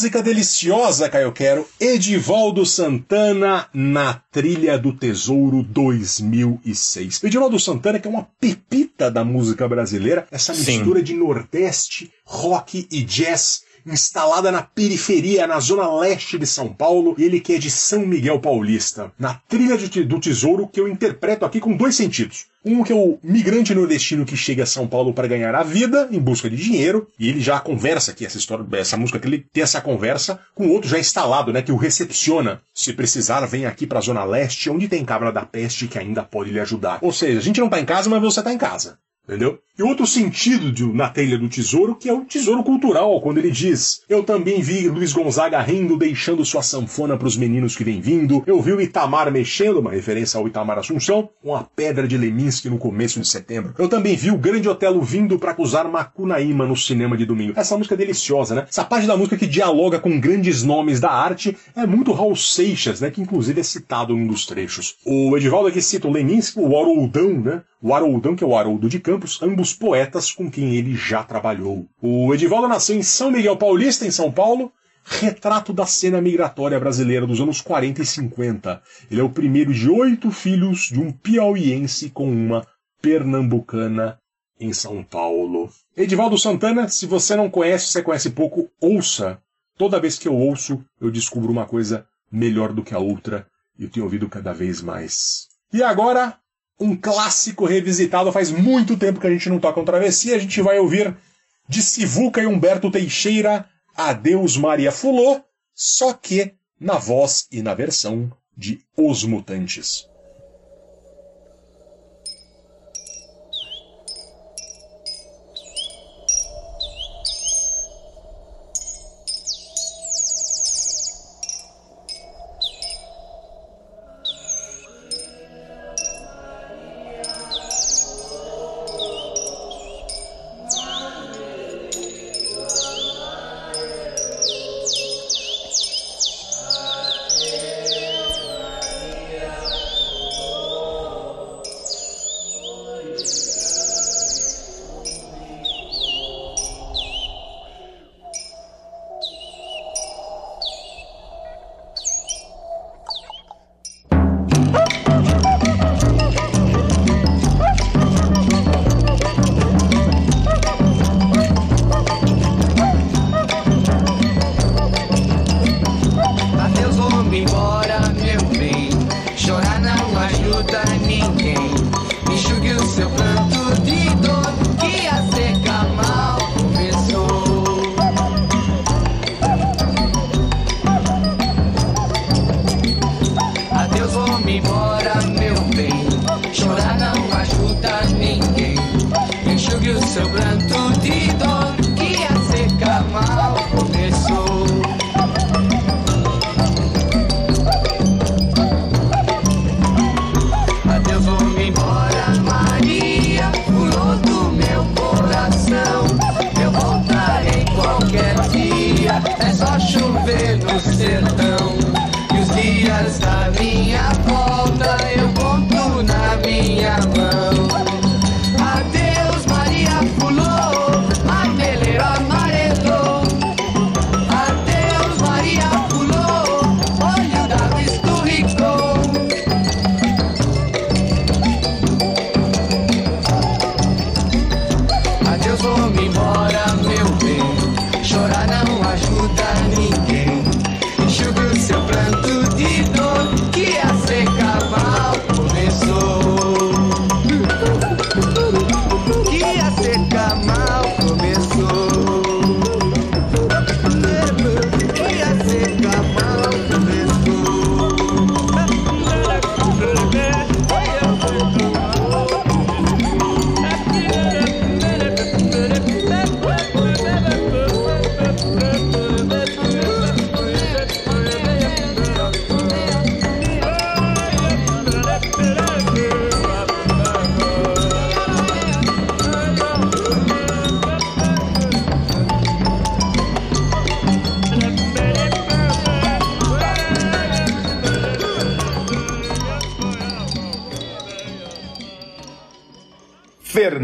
Música deliciosa, Caio Quero. Edivaldo Santana na Trilha do Tesouro 2006. Edivaldo Santana que é uma pepita da música brasileira, essa Sim. mistura de Nordeste, rock e jazz instalada na periferia, na zona leste de São Paulo, e ele que é de São Miguel Paulista. Na Trilha do Tesouro que eu interpreto aqui com dois sentidos. Um que é o migrante nordestino que chega a São Paulo para ganhar a vida em busca de dinheiro, e ele já conversa aqui, essa história, essa música que ele tem essa conversa com outro já instalado, né, que o recepciona. Se precisar, vem aqui para a Zona Leste, onde tem cabra da peste que ainda pode lhe ajudar. Ou seja, a gente não tá em casa, mas você tá em casa. Entendeu? E outro sentido de, na telha do tesouro, que é o tesouro cultural, quando ele diz: Eu também vi Luiz Gonzaga rindo, deixando sua sanfona pros meninos que vem vindo. Eu vi o Itamar mexendo, uma referência ao Itamar Assunção, com a pedra de Leminski no começo de setembro. Eu também vi o grande Otelo vindo para acusar Macunaíma no cinema de domingo. Essa música é deliciosa, né? Essa parte da música que dialoga com grandes nomes da arte é muito Raul Seixas, né? Que inclusive é citado em um dos trechos. O Edivaldo aqui cita o Leminski, o Haroldão, né? O Haroldão, que é o Haroldo de Campos, ambos poetas com quem ele já trabalhou. O Edivaldo nasceu em São Miguel Paulista, em São Paulo, retrato da cena migratória brasileira dos anos 40 e 50. Ele é o primeiro de oito filhos de um piauiense com uma pernambucana em São Paulo. Edivaldo Santana, se você não conhece, você conhece pouco, ouça. Toda vez que eu ouço, eu descubro uma coisa melhor do que a outra e eu tenho ouvido cada vez mais. E agora, um clássico revisitado. Faz muito tempo que a gente não toca um travessia. A gente vai ouvir de Sivuca e Humberto Teixeira, Adeus Maria Fulô, só que na voz e na versão de Os Mutantes.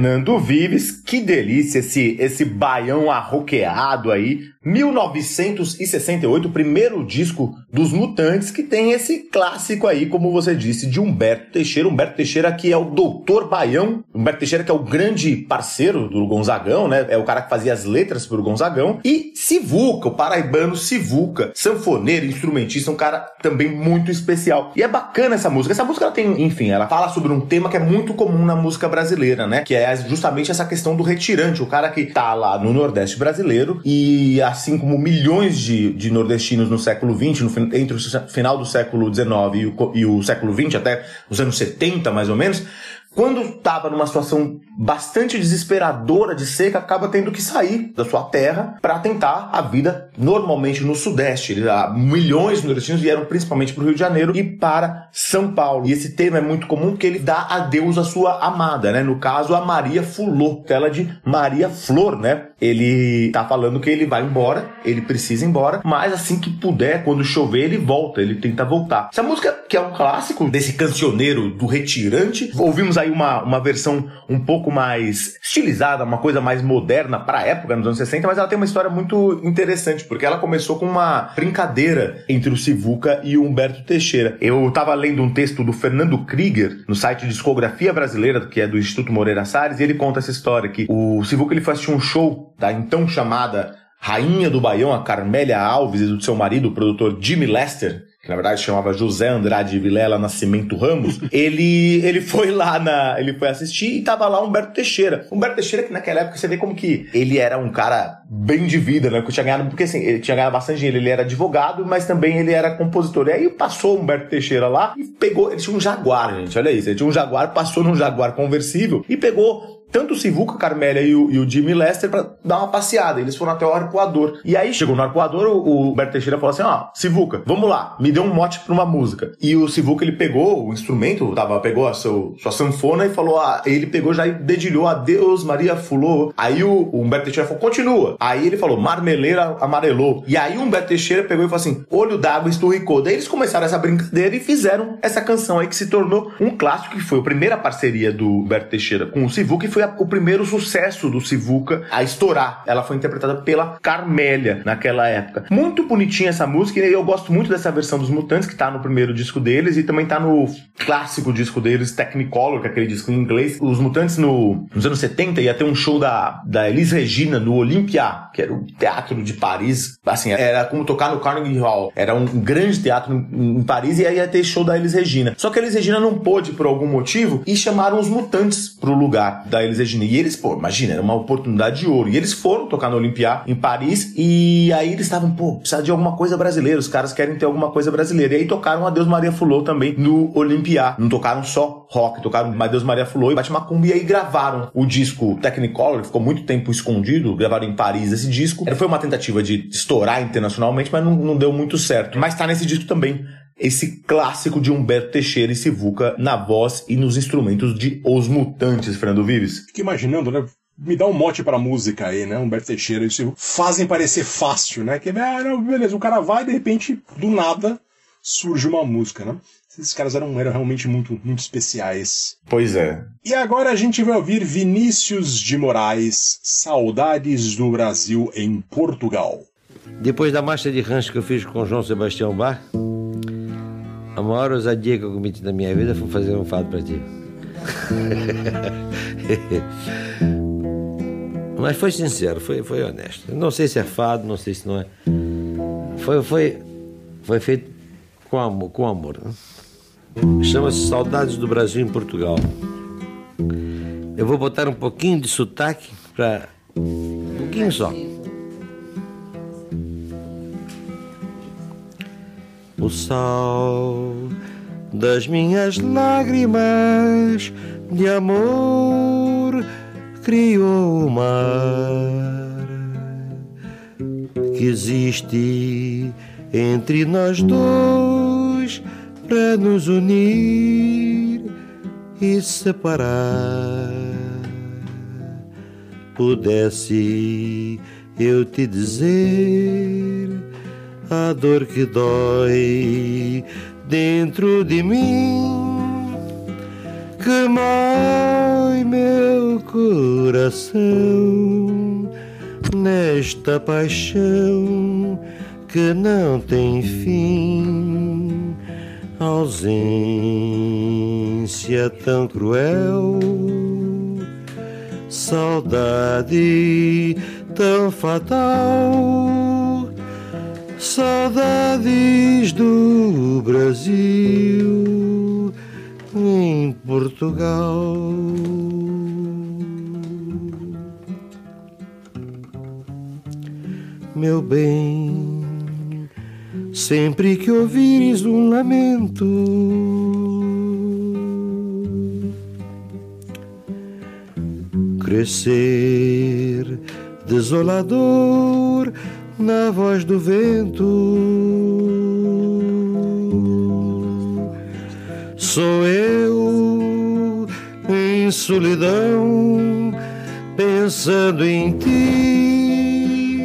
Fernando Vives, que delícia esse, esse baião arroqueado aí. 1968, o primeiro disco dos Mutantes, que tem esse clássico aí, como você disse, de Humberto Teixeira. Humberto Teixeira que é o doutor baião. Humberto Teixeira que é o grande parceiro do Gonzagão, né? É o cara que fazia as letras pro Gonzagão. E Sivuca, o paraibano Sivuca, sanfoneiro, instrumentista, um cara também muito especial. E é bacana essa música. Essa música ela tem, enfim, ela fala sobre um tema que é muito comum na música brasileira, né? Que é justamente essa questão do retirante, o cara que tá lá no Nordeste brasileiro e assim como milhões de, de nordestinos no século XX, no, entre o final do século XIX e o, e o século XX, até os anos 70 mais ou menos, quando estava numa situação bastante desesperadora de seca, acaba tendo que sair da sua terra para tentar a vida normalmente no Sudeste. Milhões de nordestinos vieram principalmente para o Rio de Janeiro e para São Paulo. E esse tema é muito comum porque ele dá adeus à sua amada, né? No caso, a Maria Fulô, ela de Maria Flor, né? Ele tá falando que ele vai embora, ele precisa ir embora, mas assim que puder, quando chover, ele volta, ele tenta voltar. Essa música, que é um clássico desse cancioneiro do retirante, ouvimos aí uma, uma versão um pouco mais estilizada, uma coisa mais moderna para a época, nos anos 60, mas ela tem uma história muito interessante, porque ela começou com uma brincadeira entre o Sivuca e o Humberto Teixeira. Eu estava lendo um texto do Fernando Krieger no site Discografia Brasileira, que é do Instituto Moreira Salles, e ele conta essa história que o Sivuca ele foi assistir um show da então chamada Rainha do Baião, a Carmélia Alves, e do seu marido, o produtor Jimmy Lester, na verdade chamava José Andrade Vilela Nascimento Ramos, ele, ele foi lá na. Ele foi assistir e tava lá Humberto Teixeira. Humberto Teixeira, que naquela época você vê como que ele era um cara bem de vida, né? Que tinha ganhado, porque assim, ele tinha ganhado bastante dinheiro, ele era advogado, mas também ele era compositor. E aí passou Humberto Teixeira lá e pegou. Ele tinha um Jaguar, gente, olha isso. Ele tinha um Jaguar, passou num Jaguar conversível e pegou tanto o Sivuca, Carmélia e o, e o Jimmy Lester para dar uma passeada. Eles foram até o arcoador. E aí chegou no arcoador, o, o Berto Teixeira falou assim: ó, Sivuca, vamos lá, me deu um mote pra uma música. E o Sivuca ele pegou o instrumento, tava, pegou a seu, sua sanfona e falou: ah, ele pegou já e dedilhou Adeus Maria Fulô. Aí o, o Humberto Teixeira falou: continua. Aí ele falou: Marmeleira amarelou. E aí o Humberto Teixeira pegou e falou assim: olho d'água esturricou. Daí eles começaram essa brincadeira e fizeram essa canção aí que se tornou um clássico, que foi a primeira parceria do Humberto Teixeira com o Sivuca e foi a, o primeiro sucesso do Sivuca a estourar. Ela foi interpretada pela Carmélia naquela época. Muito bonitinha essa música e eu gosto muito dessa versão dos Mutantes que tá no primeiro disco deles e também tá no clássico disco deles, Technicolor, que é aquele disco em inglês. Os Mutantes no, nos anos 70 ia ter um show da, da Elis Regina no Olympia, que era o teatro de Paris. Assim, era como tocar no Carnegie Hall. Era um grande teatro em, em Paris e aí ia ter show da Elis Regina. Só que a Elis Regina não pôde por algum motivo e chamaram os Mutantes pro lugar da Elis Regina. E eles, pô, imagina, era uma oportunidade de ouro. E eles foram tocar no Olympia em Paris e aí eles estavam, pô, precisa de alguma coisa brasileira. Os caras querem ter alguma coisa brasileira. E aí tocaram Adeus Maria Fulô também no Olympia. Não tocaram só rock, tocaram Adeus Maria Fulô e Bate Macumbi e aí gravaram o disco Technicolor, ficou muito tempo escondido, gravaram em Paris esse disco. Foi uma tentativa de estourar internacionalmente, mas não, não deu muito certo. Mas tá nesse disco também esse clássico de Humberto Teixeira e Sivuca na voz e nos instrumentos de Os Mutantes, Fernando Vives. Fico imaginando, né? Me dá um mote pra música aí, né? Humberto Teixeira e Sivuca fazem parecer fácil, né? Que, ah, não, beleza, o cara vai e de repente, do nada, surge uma música, né? Esses caras eram, eram realmente muito, muito especiais. Pois é. E agora a gente vai ouvir Vinícius de Moraes, Saudades do Brasil em Portugal. Depois da marcha de rancho que eu fiz com João Sebastião Bar, a maior ousadia que eu cometi na minha vida foi fazer um fado para ti. Mas foi sincero, foi, foi honesto. Não sei se é fado, não sei se não é. Foi, foi, foi feito com amor. Com amor? Chama-se Saudades do Brasil em Portugal. Eu vou botar um pouquinho de sotaque para. Um pouquinho só. O sal das minhas lágrimas de amor criou o mar que existe entre nós dois para nos unir e separar. Pudesse eu te dizer a dor que dói dentro de mim, que mói meu coração nesta paixão que não tem fim, ausência tão cruel, saudade tão fatal, saudades do Brasil em Portugal. Meu bem, sempre que ouvires um lamento, crescer desolador na voz do vento. Sou eu em solidão, pensando em ti,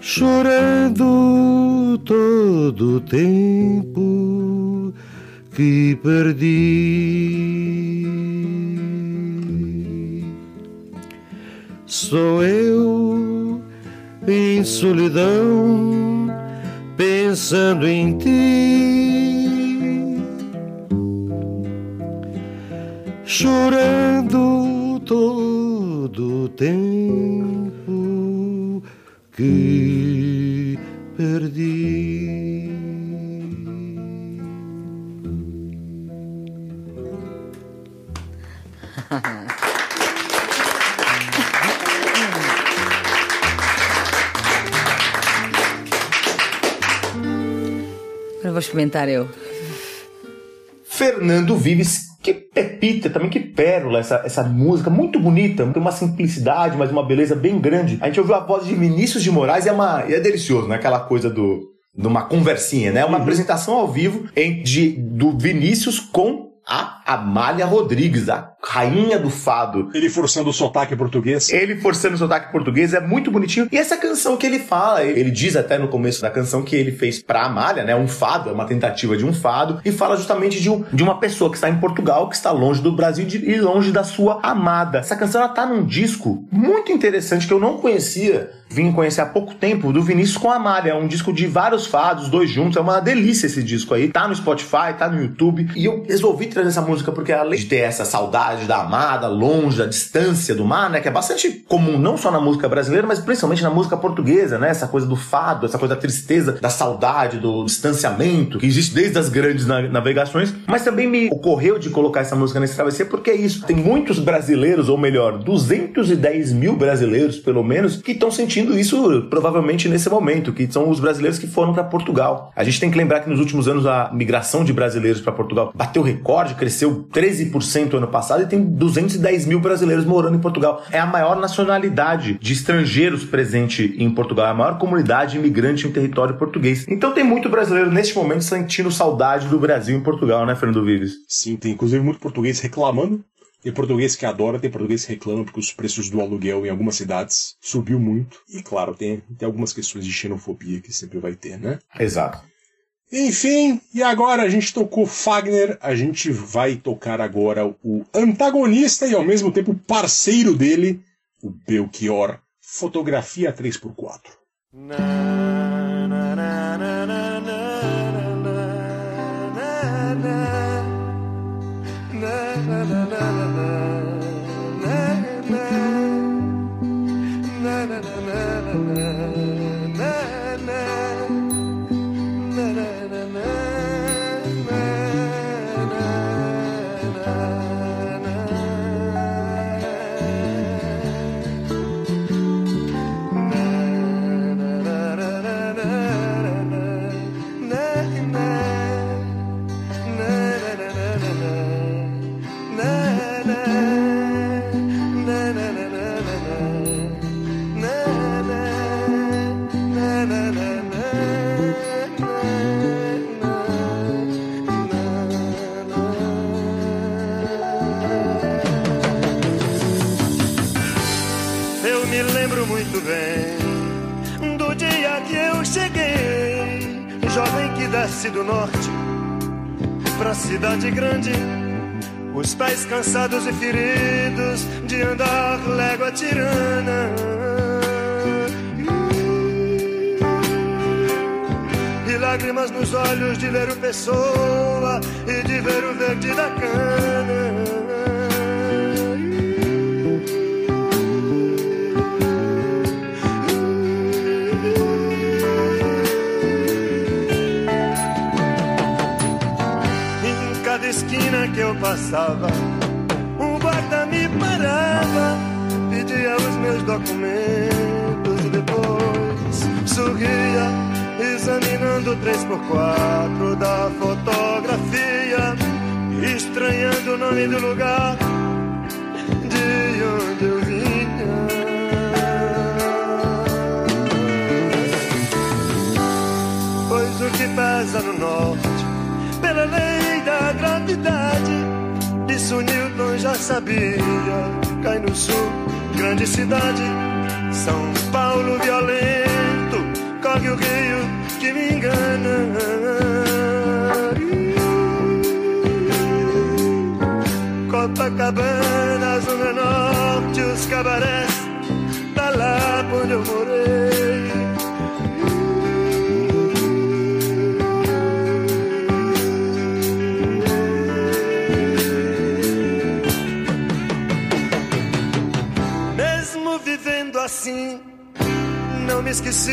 chorando todo o tempo que perdi. Sou eu em solidão, pensando em ti, chorando todo o tempo que perdi. experimentar eu. Fernando Vives, que pepita, também que pérola essa, essa música, muito bonita, tem uma simplicidade, mas uma beleza bem grande. A gente ouviu a voz de Vinícius de Moraes e é, uma, e é delicioso, né? Aquela coisa do, de uma conversinha, né? Uma apresentação ao vivo em, de, do Vinícius com a Amália Rodrigues, a rainha do fado. Ele forçando o sotaque português. Ele forçando o sotaque português é muito bonitinho. E essa canção que ele fala, ele diz até no começo da canção que ele fez pra Amália, né? Um fado, é uma tentativa de um fado. E fala justamente de, um, de uma pessoa que está em Portugal, que está longe do Brasil e longe da sua amada. Essa canção, ela tá num disco muito interessante que eu não conhecia. Vim conhecer há pouco tempo, do Vinícius com a Amália. É um disco de vários fados, dois juntos. É uma delícia esse disco aí. Tá no Spotify, tá no YouTube. E eu resolvi trazer essa música porque além de ter essa saudade da amada, longe da distância do mar, né? Que é bastante comum, não só na música brasileira, mas principalmente na música portuguesa, né? Essa coisa do fado, essa coisa da tristeza, da saudade, do distanciamento, que existe desde as grandes na- navegações. Mas também me ocorreu de colocar essa música nesse travessia porque é isso. Tem muitos brasileiros, ou melhor, 210 mil brasileiros, pelo menos, que estão sentindo isso provavelmente nesse momento, que são os brasileiros que foram para Portugal. A gente tem que lembrar que nos últimos anos a migração de brasileiros para Portugal bateu recorde, cresceu 13% ano passado e tem 210 mil brasileiros morando em Portugal. É a maior nacionalidade de estrangeiros presente em Portugal, é a maior comunidade imigrante em território português. Então tem muito brasileiro neste momento sentindo saudade do Brasil em Portugal, né, Fernando Vives? Sim, tem inclusive muito português reclamando. Tem português que adora, tem português que reclama porque os preços do aluguel em algumas cidades subiu muito. E claro, tem, tem algumas questões de xenofobia que sempre vai ter, né? Exato. Enfim, e agora a gente tocou Fagner, a gente vai tocar agora o antagonista e ao mesmo tempo parceiro dele, o Belchior. Fotografia 3x4. Eu cansados e feridos de andar légua tirana. E lágrimas nos olhos de ver o pessoa e de ver o verde da cana. Esquina que eu passava, documentos e depois sorria, examinando três por quatro da fotografia, estranhando o nome do lugar de onde eu vinha. Pois o que pesa no norte, pela lei da gravidade, isso Newton já sabia. Cai no sul, grande cidade, São Paulo violento, corre o rio que me engana. Copacabana, Zona Norte, os cabarés, tá lá onde eu morei. Não me esqueci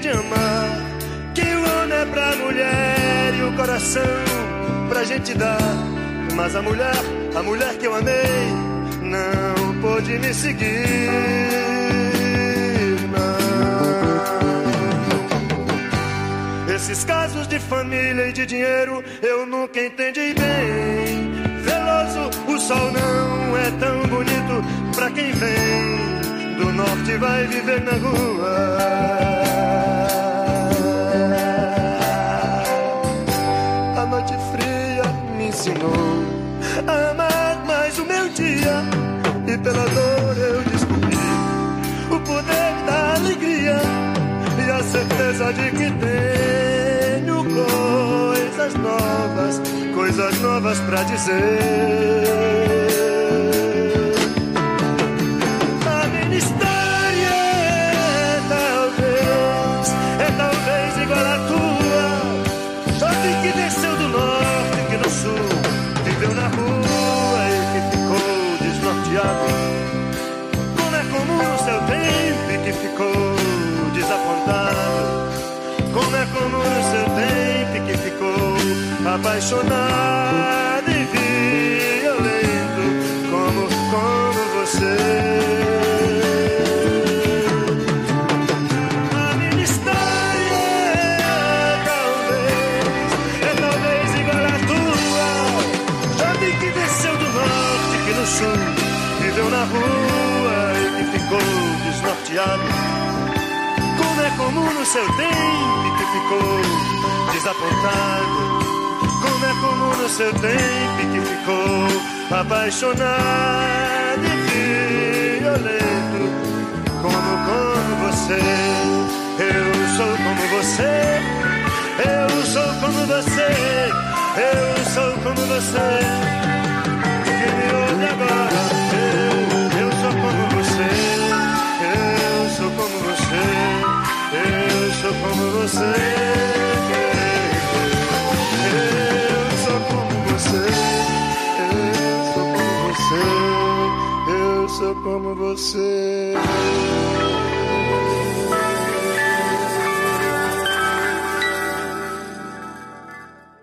de amar. Que o homem é pra mulher e o coração pra gente dar. Mas a mulher, a mulher que eu amei, não pôde me seguir. Esses casos de família e de dinheiro eu nunca entendi bem. Veloso, o sol não é tão bonito pra quem vem do norte vai viver na rua. A noite fria me ensinou a amar mais o meu dia e pela dor eu descobri o poder da alegria e a certeza de que tenho coisas novas, coisas novas pra dizer. Apaixonado e violento como, como você. Viveu na rua e que ficou desnorteado. Como é comum no seu tempo que ficou desapontado. No seu tempo que ficou apaixonado e violento. Como, como você, eu sou como você, eu sou como você, eu sou como você. Que me ouve agora, eu,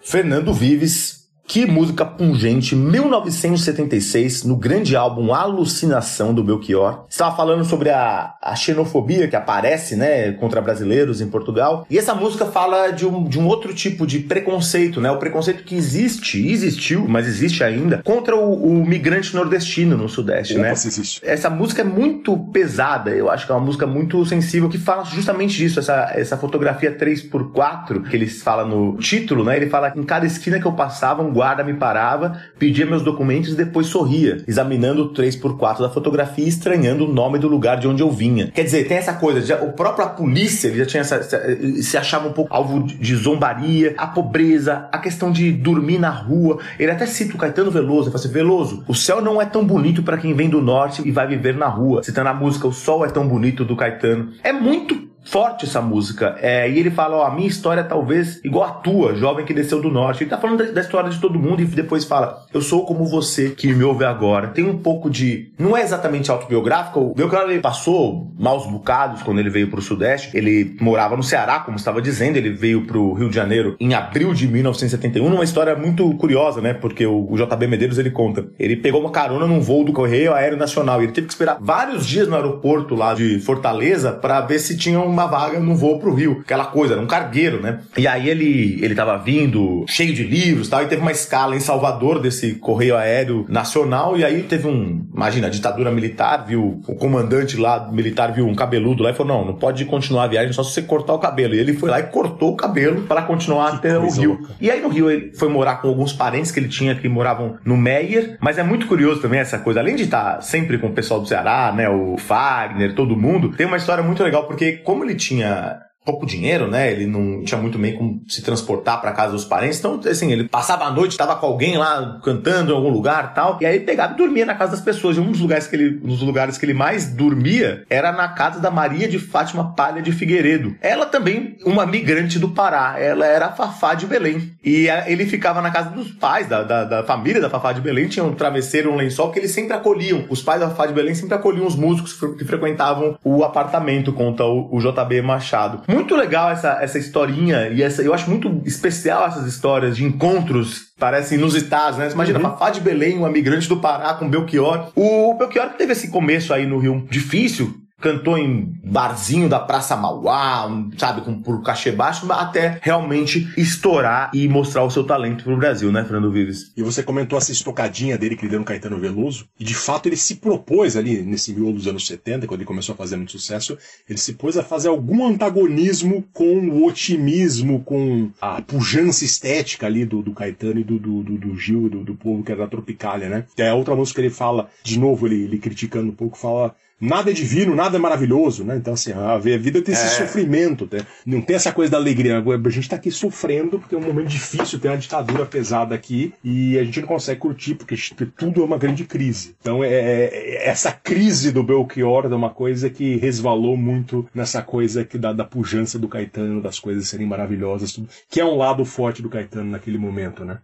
Fernando Vives, que música pungente, 1976, no grande álbum Alucinação do Belchior. Estava falando sobre a, a xenofobia que aparece, né, contra brasileiros em Portugal. E essa música fala de um, de um outro tipo de preconceito, né, o preconceito que existe, existiu, mas existe ainda, contra o, o migrante nordestino no Sudeste, Opa, né? existe. Essa música é muito pesada, eu acho que é uma música muito sensível, que fala justamente disso, essa, essa fotografia 3x4, que eles falam no título, né? Ele fala que em cada esquina que eu passava, um guarda me parava, pedia meus documentos e depois sorria, examinando o 3x4 da fotografia e estranhando o nome do lugar de onde eu vinha. Quer dizer, tem essa coisa, já, o próprio polícia ele já tinha essa, essa- se achava um pouco alvo de de zombaria, a pobreza, a questão de dormir na rua. Ele até cita o Caetano Veloso, ele fala assim, Veloso, o céu não é tão bonito para quem vem do norte e vai viver na rua. Citando a música O Sol é tão bonito do Caetano. É muito forte essa música. É, e ele fala, ó, a minha história é talvez igual a tua, jovem que desceu do norte. Ele tá falando da, da história de todo mundo e depois fala, eu sou como você que me ouve agora. Tem um pouco de... Não é exatamente autobiográfico. O Belchior, ele passou maus bocados quando ele veio pro Sudeste. Ele morava no Ceará, como estava dizendo. Ele veio pro Rio de Janeiro em abril de 1971. Uma história muito curiosa, né? Porque o, o JB Medeiros, ele conta. Ele pegou uma carona num voo do Correio Aéreo Nacional. E ele teve que esperar vários dias no aeroporto lá de Fortaleza para ver se tinha uma vaga no voo pro Rio. Aquela coisa, era um cargueiro, né? E aí ele, ele tava vindo cheio de livros e tal, e teve uma escala em Salvador desse Correio Aéreo Nacional, e aí teve um, imagina, a ditadura militar, viu, o comandante lá militar viu um cabeludo lá e falou, não, não pode continuar a viagem só se você cortar o cabelo. E ele foi lá e cortou o cabelo para continuar até o Rio. louca. E aí no Rio ele foi morar com alguns parentes que ele tinha que moravam no Meyer, mas é muito curioso também essa coisa, além de estar sempre com o pessoal do Ceará, né, o Fagner, todo mundo, tem uma história muito legal, porque como ele tinha pouco dinheiro, né? Ele não tinha muito bem como se transportar para casa dos parentes. Então, assim, ele passava a noite, tava com alguém lá cantando em algum lugar, tal. E aí ele pegava e dormia na casa das pessoas. E um dos lugares que ele, um dos lugares que ele mais dormia era na casa da Maria de Fátima Palha de Figueiredo. Ela também uma migrante do Pará. Ela era a Fafá de Belém. E ele ficava na casa dos pais da, da, da família da Fafá de Belém. Tinha um travesseiro, um lençol que eles sempre acolhiam. Os pais da Fafá de Belém sempre acolhiam os músicos que frequentavam o apartamento, conta o, o JB Machado. Muito legal essa, essa historinha e essa, eu acho muito especial essas histórias de encontros parecem inusitados, né? Você imagina, Fafá de Belém, uma migrante do Pará com Belchior. O Belchior teve esse começo aí no Rio difícil, cantou em barzinho da Praça Mauá, sabe, com por cachê baixo, até realmente estourar e mostrar o seu talento pro Brasil, né, Fernando Vives? E você comentou essa estocadinha dele que ele deu no Caetano Veloso, e de fato ele se propôs ali, nesse miolo dos anos 70, quando ele começou a fazer muito sucesso, ele se pôs a fazer algum antagonismo com o otimismo, com a pujança estética ali do, do Caetano e do, do, do, do Gil, do, do povo que era da Tropicália, né? É a outra música que ele fala, de novo, ele, ele criticando um pouco, fala. Nada é divino, nada é maravilhoso, né? Então, assim, a vida tem esse É. sofrimento, né? não tem essa coisa da alegria. A gente tá aqui sofrendo porque é um momento difícil, tem uma ditadura pesada aqui e a gente não consegue curtir porque tudo é uma grande crise. Então, é, é- essa crise do Belchior é uma coisa que resvalou muito nessa coisa que da, da pujança do Caetano, das coisas serem maravilhosas, tudo, que é um lado forte do Caetano naquele momento, né?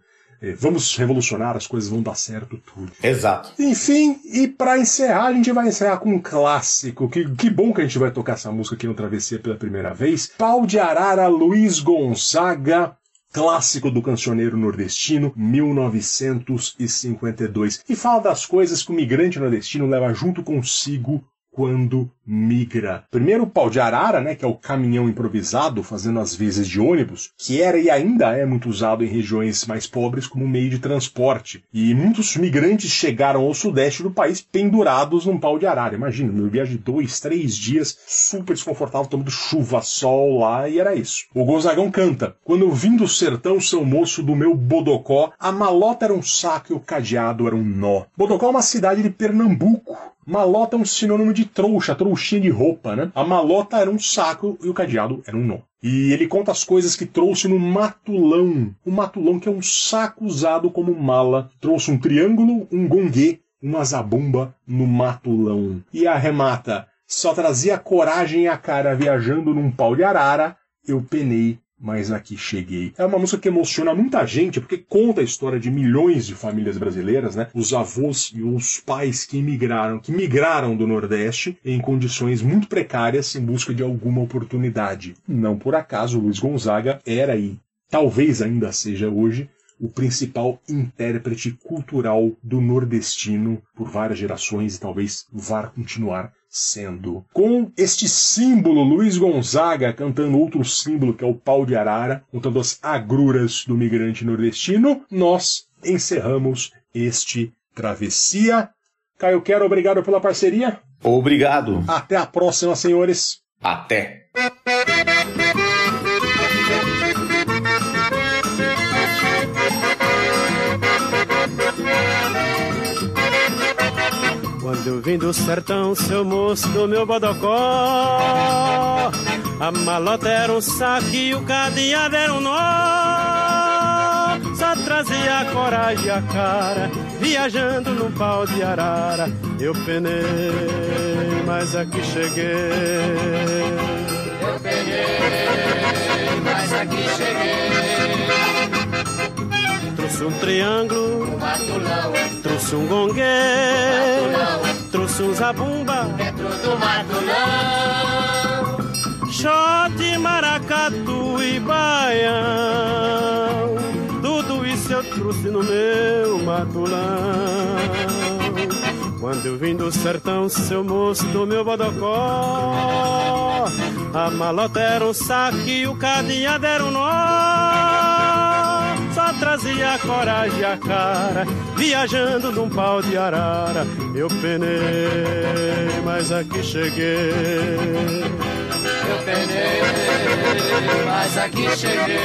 É, Vamos revolucionar, as coisas vão dar certo, tudo. Exato. Enfim, e pra encerrar, a gente vai encerrar com um clássico. Que, que bom que a gente vai tocar essa música aqui no Travessia pela primeira vez. Pau de Arara, Luiz Gonzaga. Clássico do cancioneiro nordestino, 1952. E fala das coisas que o migrante nordestino leva junto consigo quando migra. Primeiro o pau de arara, né, que é o caminhão improvisado fazendo as vezes de ônibus, que era e ainda é muito usado em regiões mais pobres como meio de transporte. E muitos migrantes chegaram ao sudeste do país pendurados num pau de arara. Imagina, meu viagem de dois, três dias, super desconfortável, tomando chuva, sol lá, e era isso. O Gonzagão canta: Quando eu vim do sertão, seu moço do meu Bodocó, a malota era um saco e o cadeado era um nó. Bodocó é uma cidade de Pernambuco. Malota é um sinônimo de trouxa, trouxinha de roupa, né? A malota era um saco e o cadeado era um nó. E ele conta as coisas que trouxe no matulão. O matulão que é um saco usado como mala. Trouxe um triângulo, um gonguê, uma zabumba no matulão. E arremata. Só trazia coragem à cara viajando num pau de arara. Eu penei mas aqui cheguei. É uma música que emociona muita gente, porque conta a história de milhões de famílias brasileiras, né? Os avós e os pais que migraram, que migraram do Nordeste em condições muito precárias em busca de alguma oportunidade. Não por acaso, Luiz Gonzaga era e talvez ainda seja hoje o principal intérprete cultural do nordestino por várias gerações e talvez vá continuar sendo. Com este símbolo, Luiz Gonzaga cantando outro símbolo que é o pau de arara, contando as agruras do migrante nordestino, nós encerramos este Travessia. Caio Quero, obrigado pela parceria. Obrigado. Até a próxima, senhores. Até. Vim do sertão, seu moço do meu bodocó. A malota era um saco e o cadeado era um nó. Só trazia a coragem e a cara, viajando num pau de arara. Eu penei, mas aqui cheguei. Eu penei, mas aqui cheguei. Trouxe um triângulo, Um matulão, trouxe um gongue, trouxe um zabumba, dentro do matulão. shot, maracatu e baião. Tudo isso eu trouxe no meu matulão. Quando eu vim do sertão, seu moço do meu bodocó. A malota era um saque e o cadeado era um nó. Só trazia a coragem e a cara, viajando num pau de arara. Eu penei, mas aqui cheguei. Eu penei, mas aqui cheguei.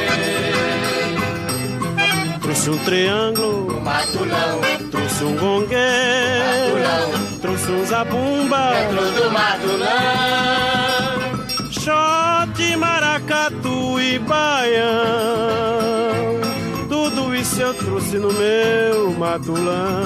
Trouxe um triângulo, Um matulão, trouxe um gongue, matulão, trouxe um zabumba, dentro do matulão. shot, maracatu e baião. Tudo isso eu trouxe no meu matulão.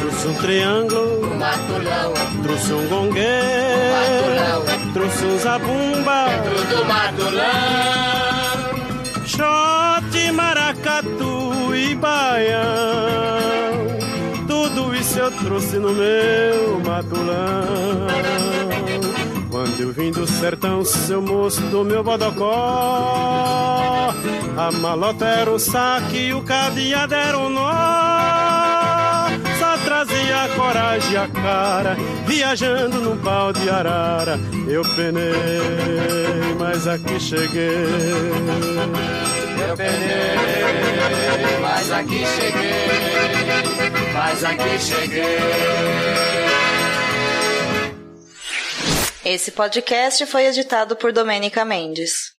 Trouxe um triângulo, matulão, trouxe um gongue, matulão, trouxe um zabumba, dentro do matulão. shot, maracatu e baião. Tudo isso eu trouxe no meu matulão. Quando eu vim do sertão, seu moço do meu bodocó. A malota era um saque e o cadeado era um nó. A coragem e a cara, viajando num pau de arara. Eu penei, mas aqui cheguei. Eu penei, mas aqui cheguei. Mas aqui cheguei. Esse podcast foi editado por Domênica Mendes.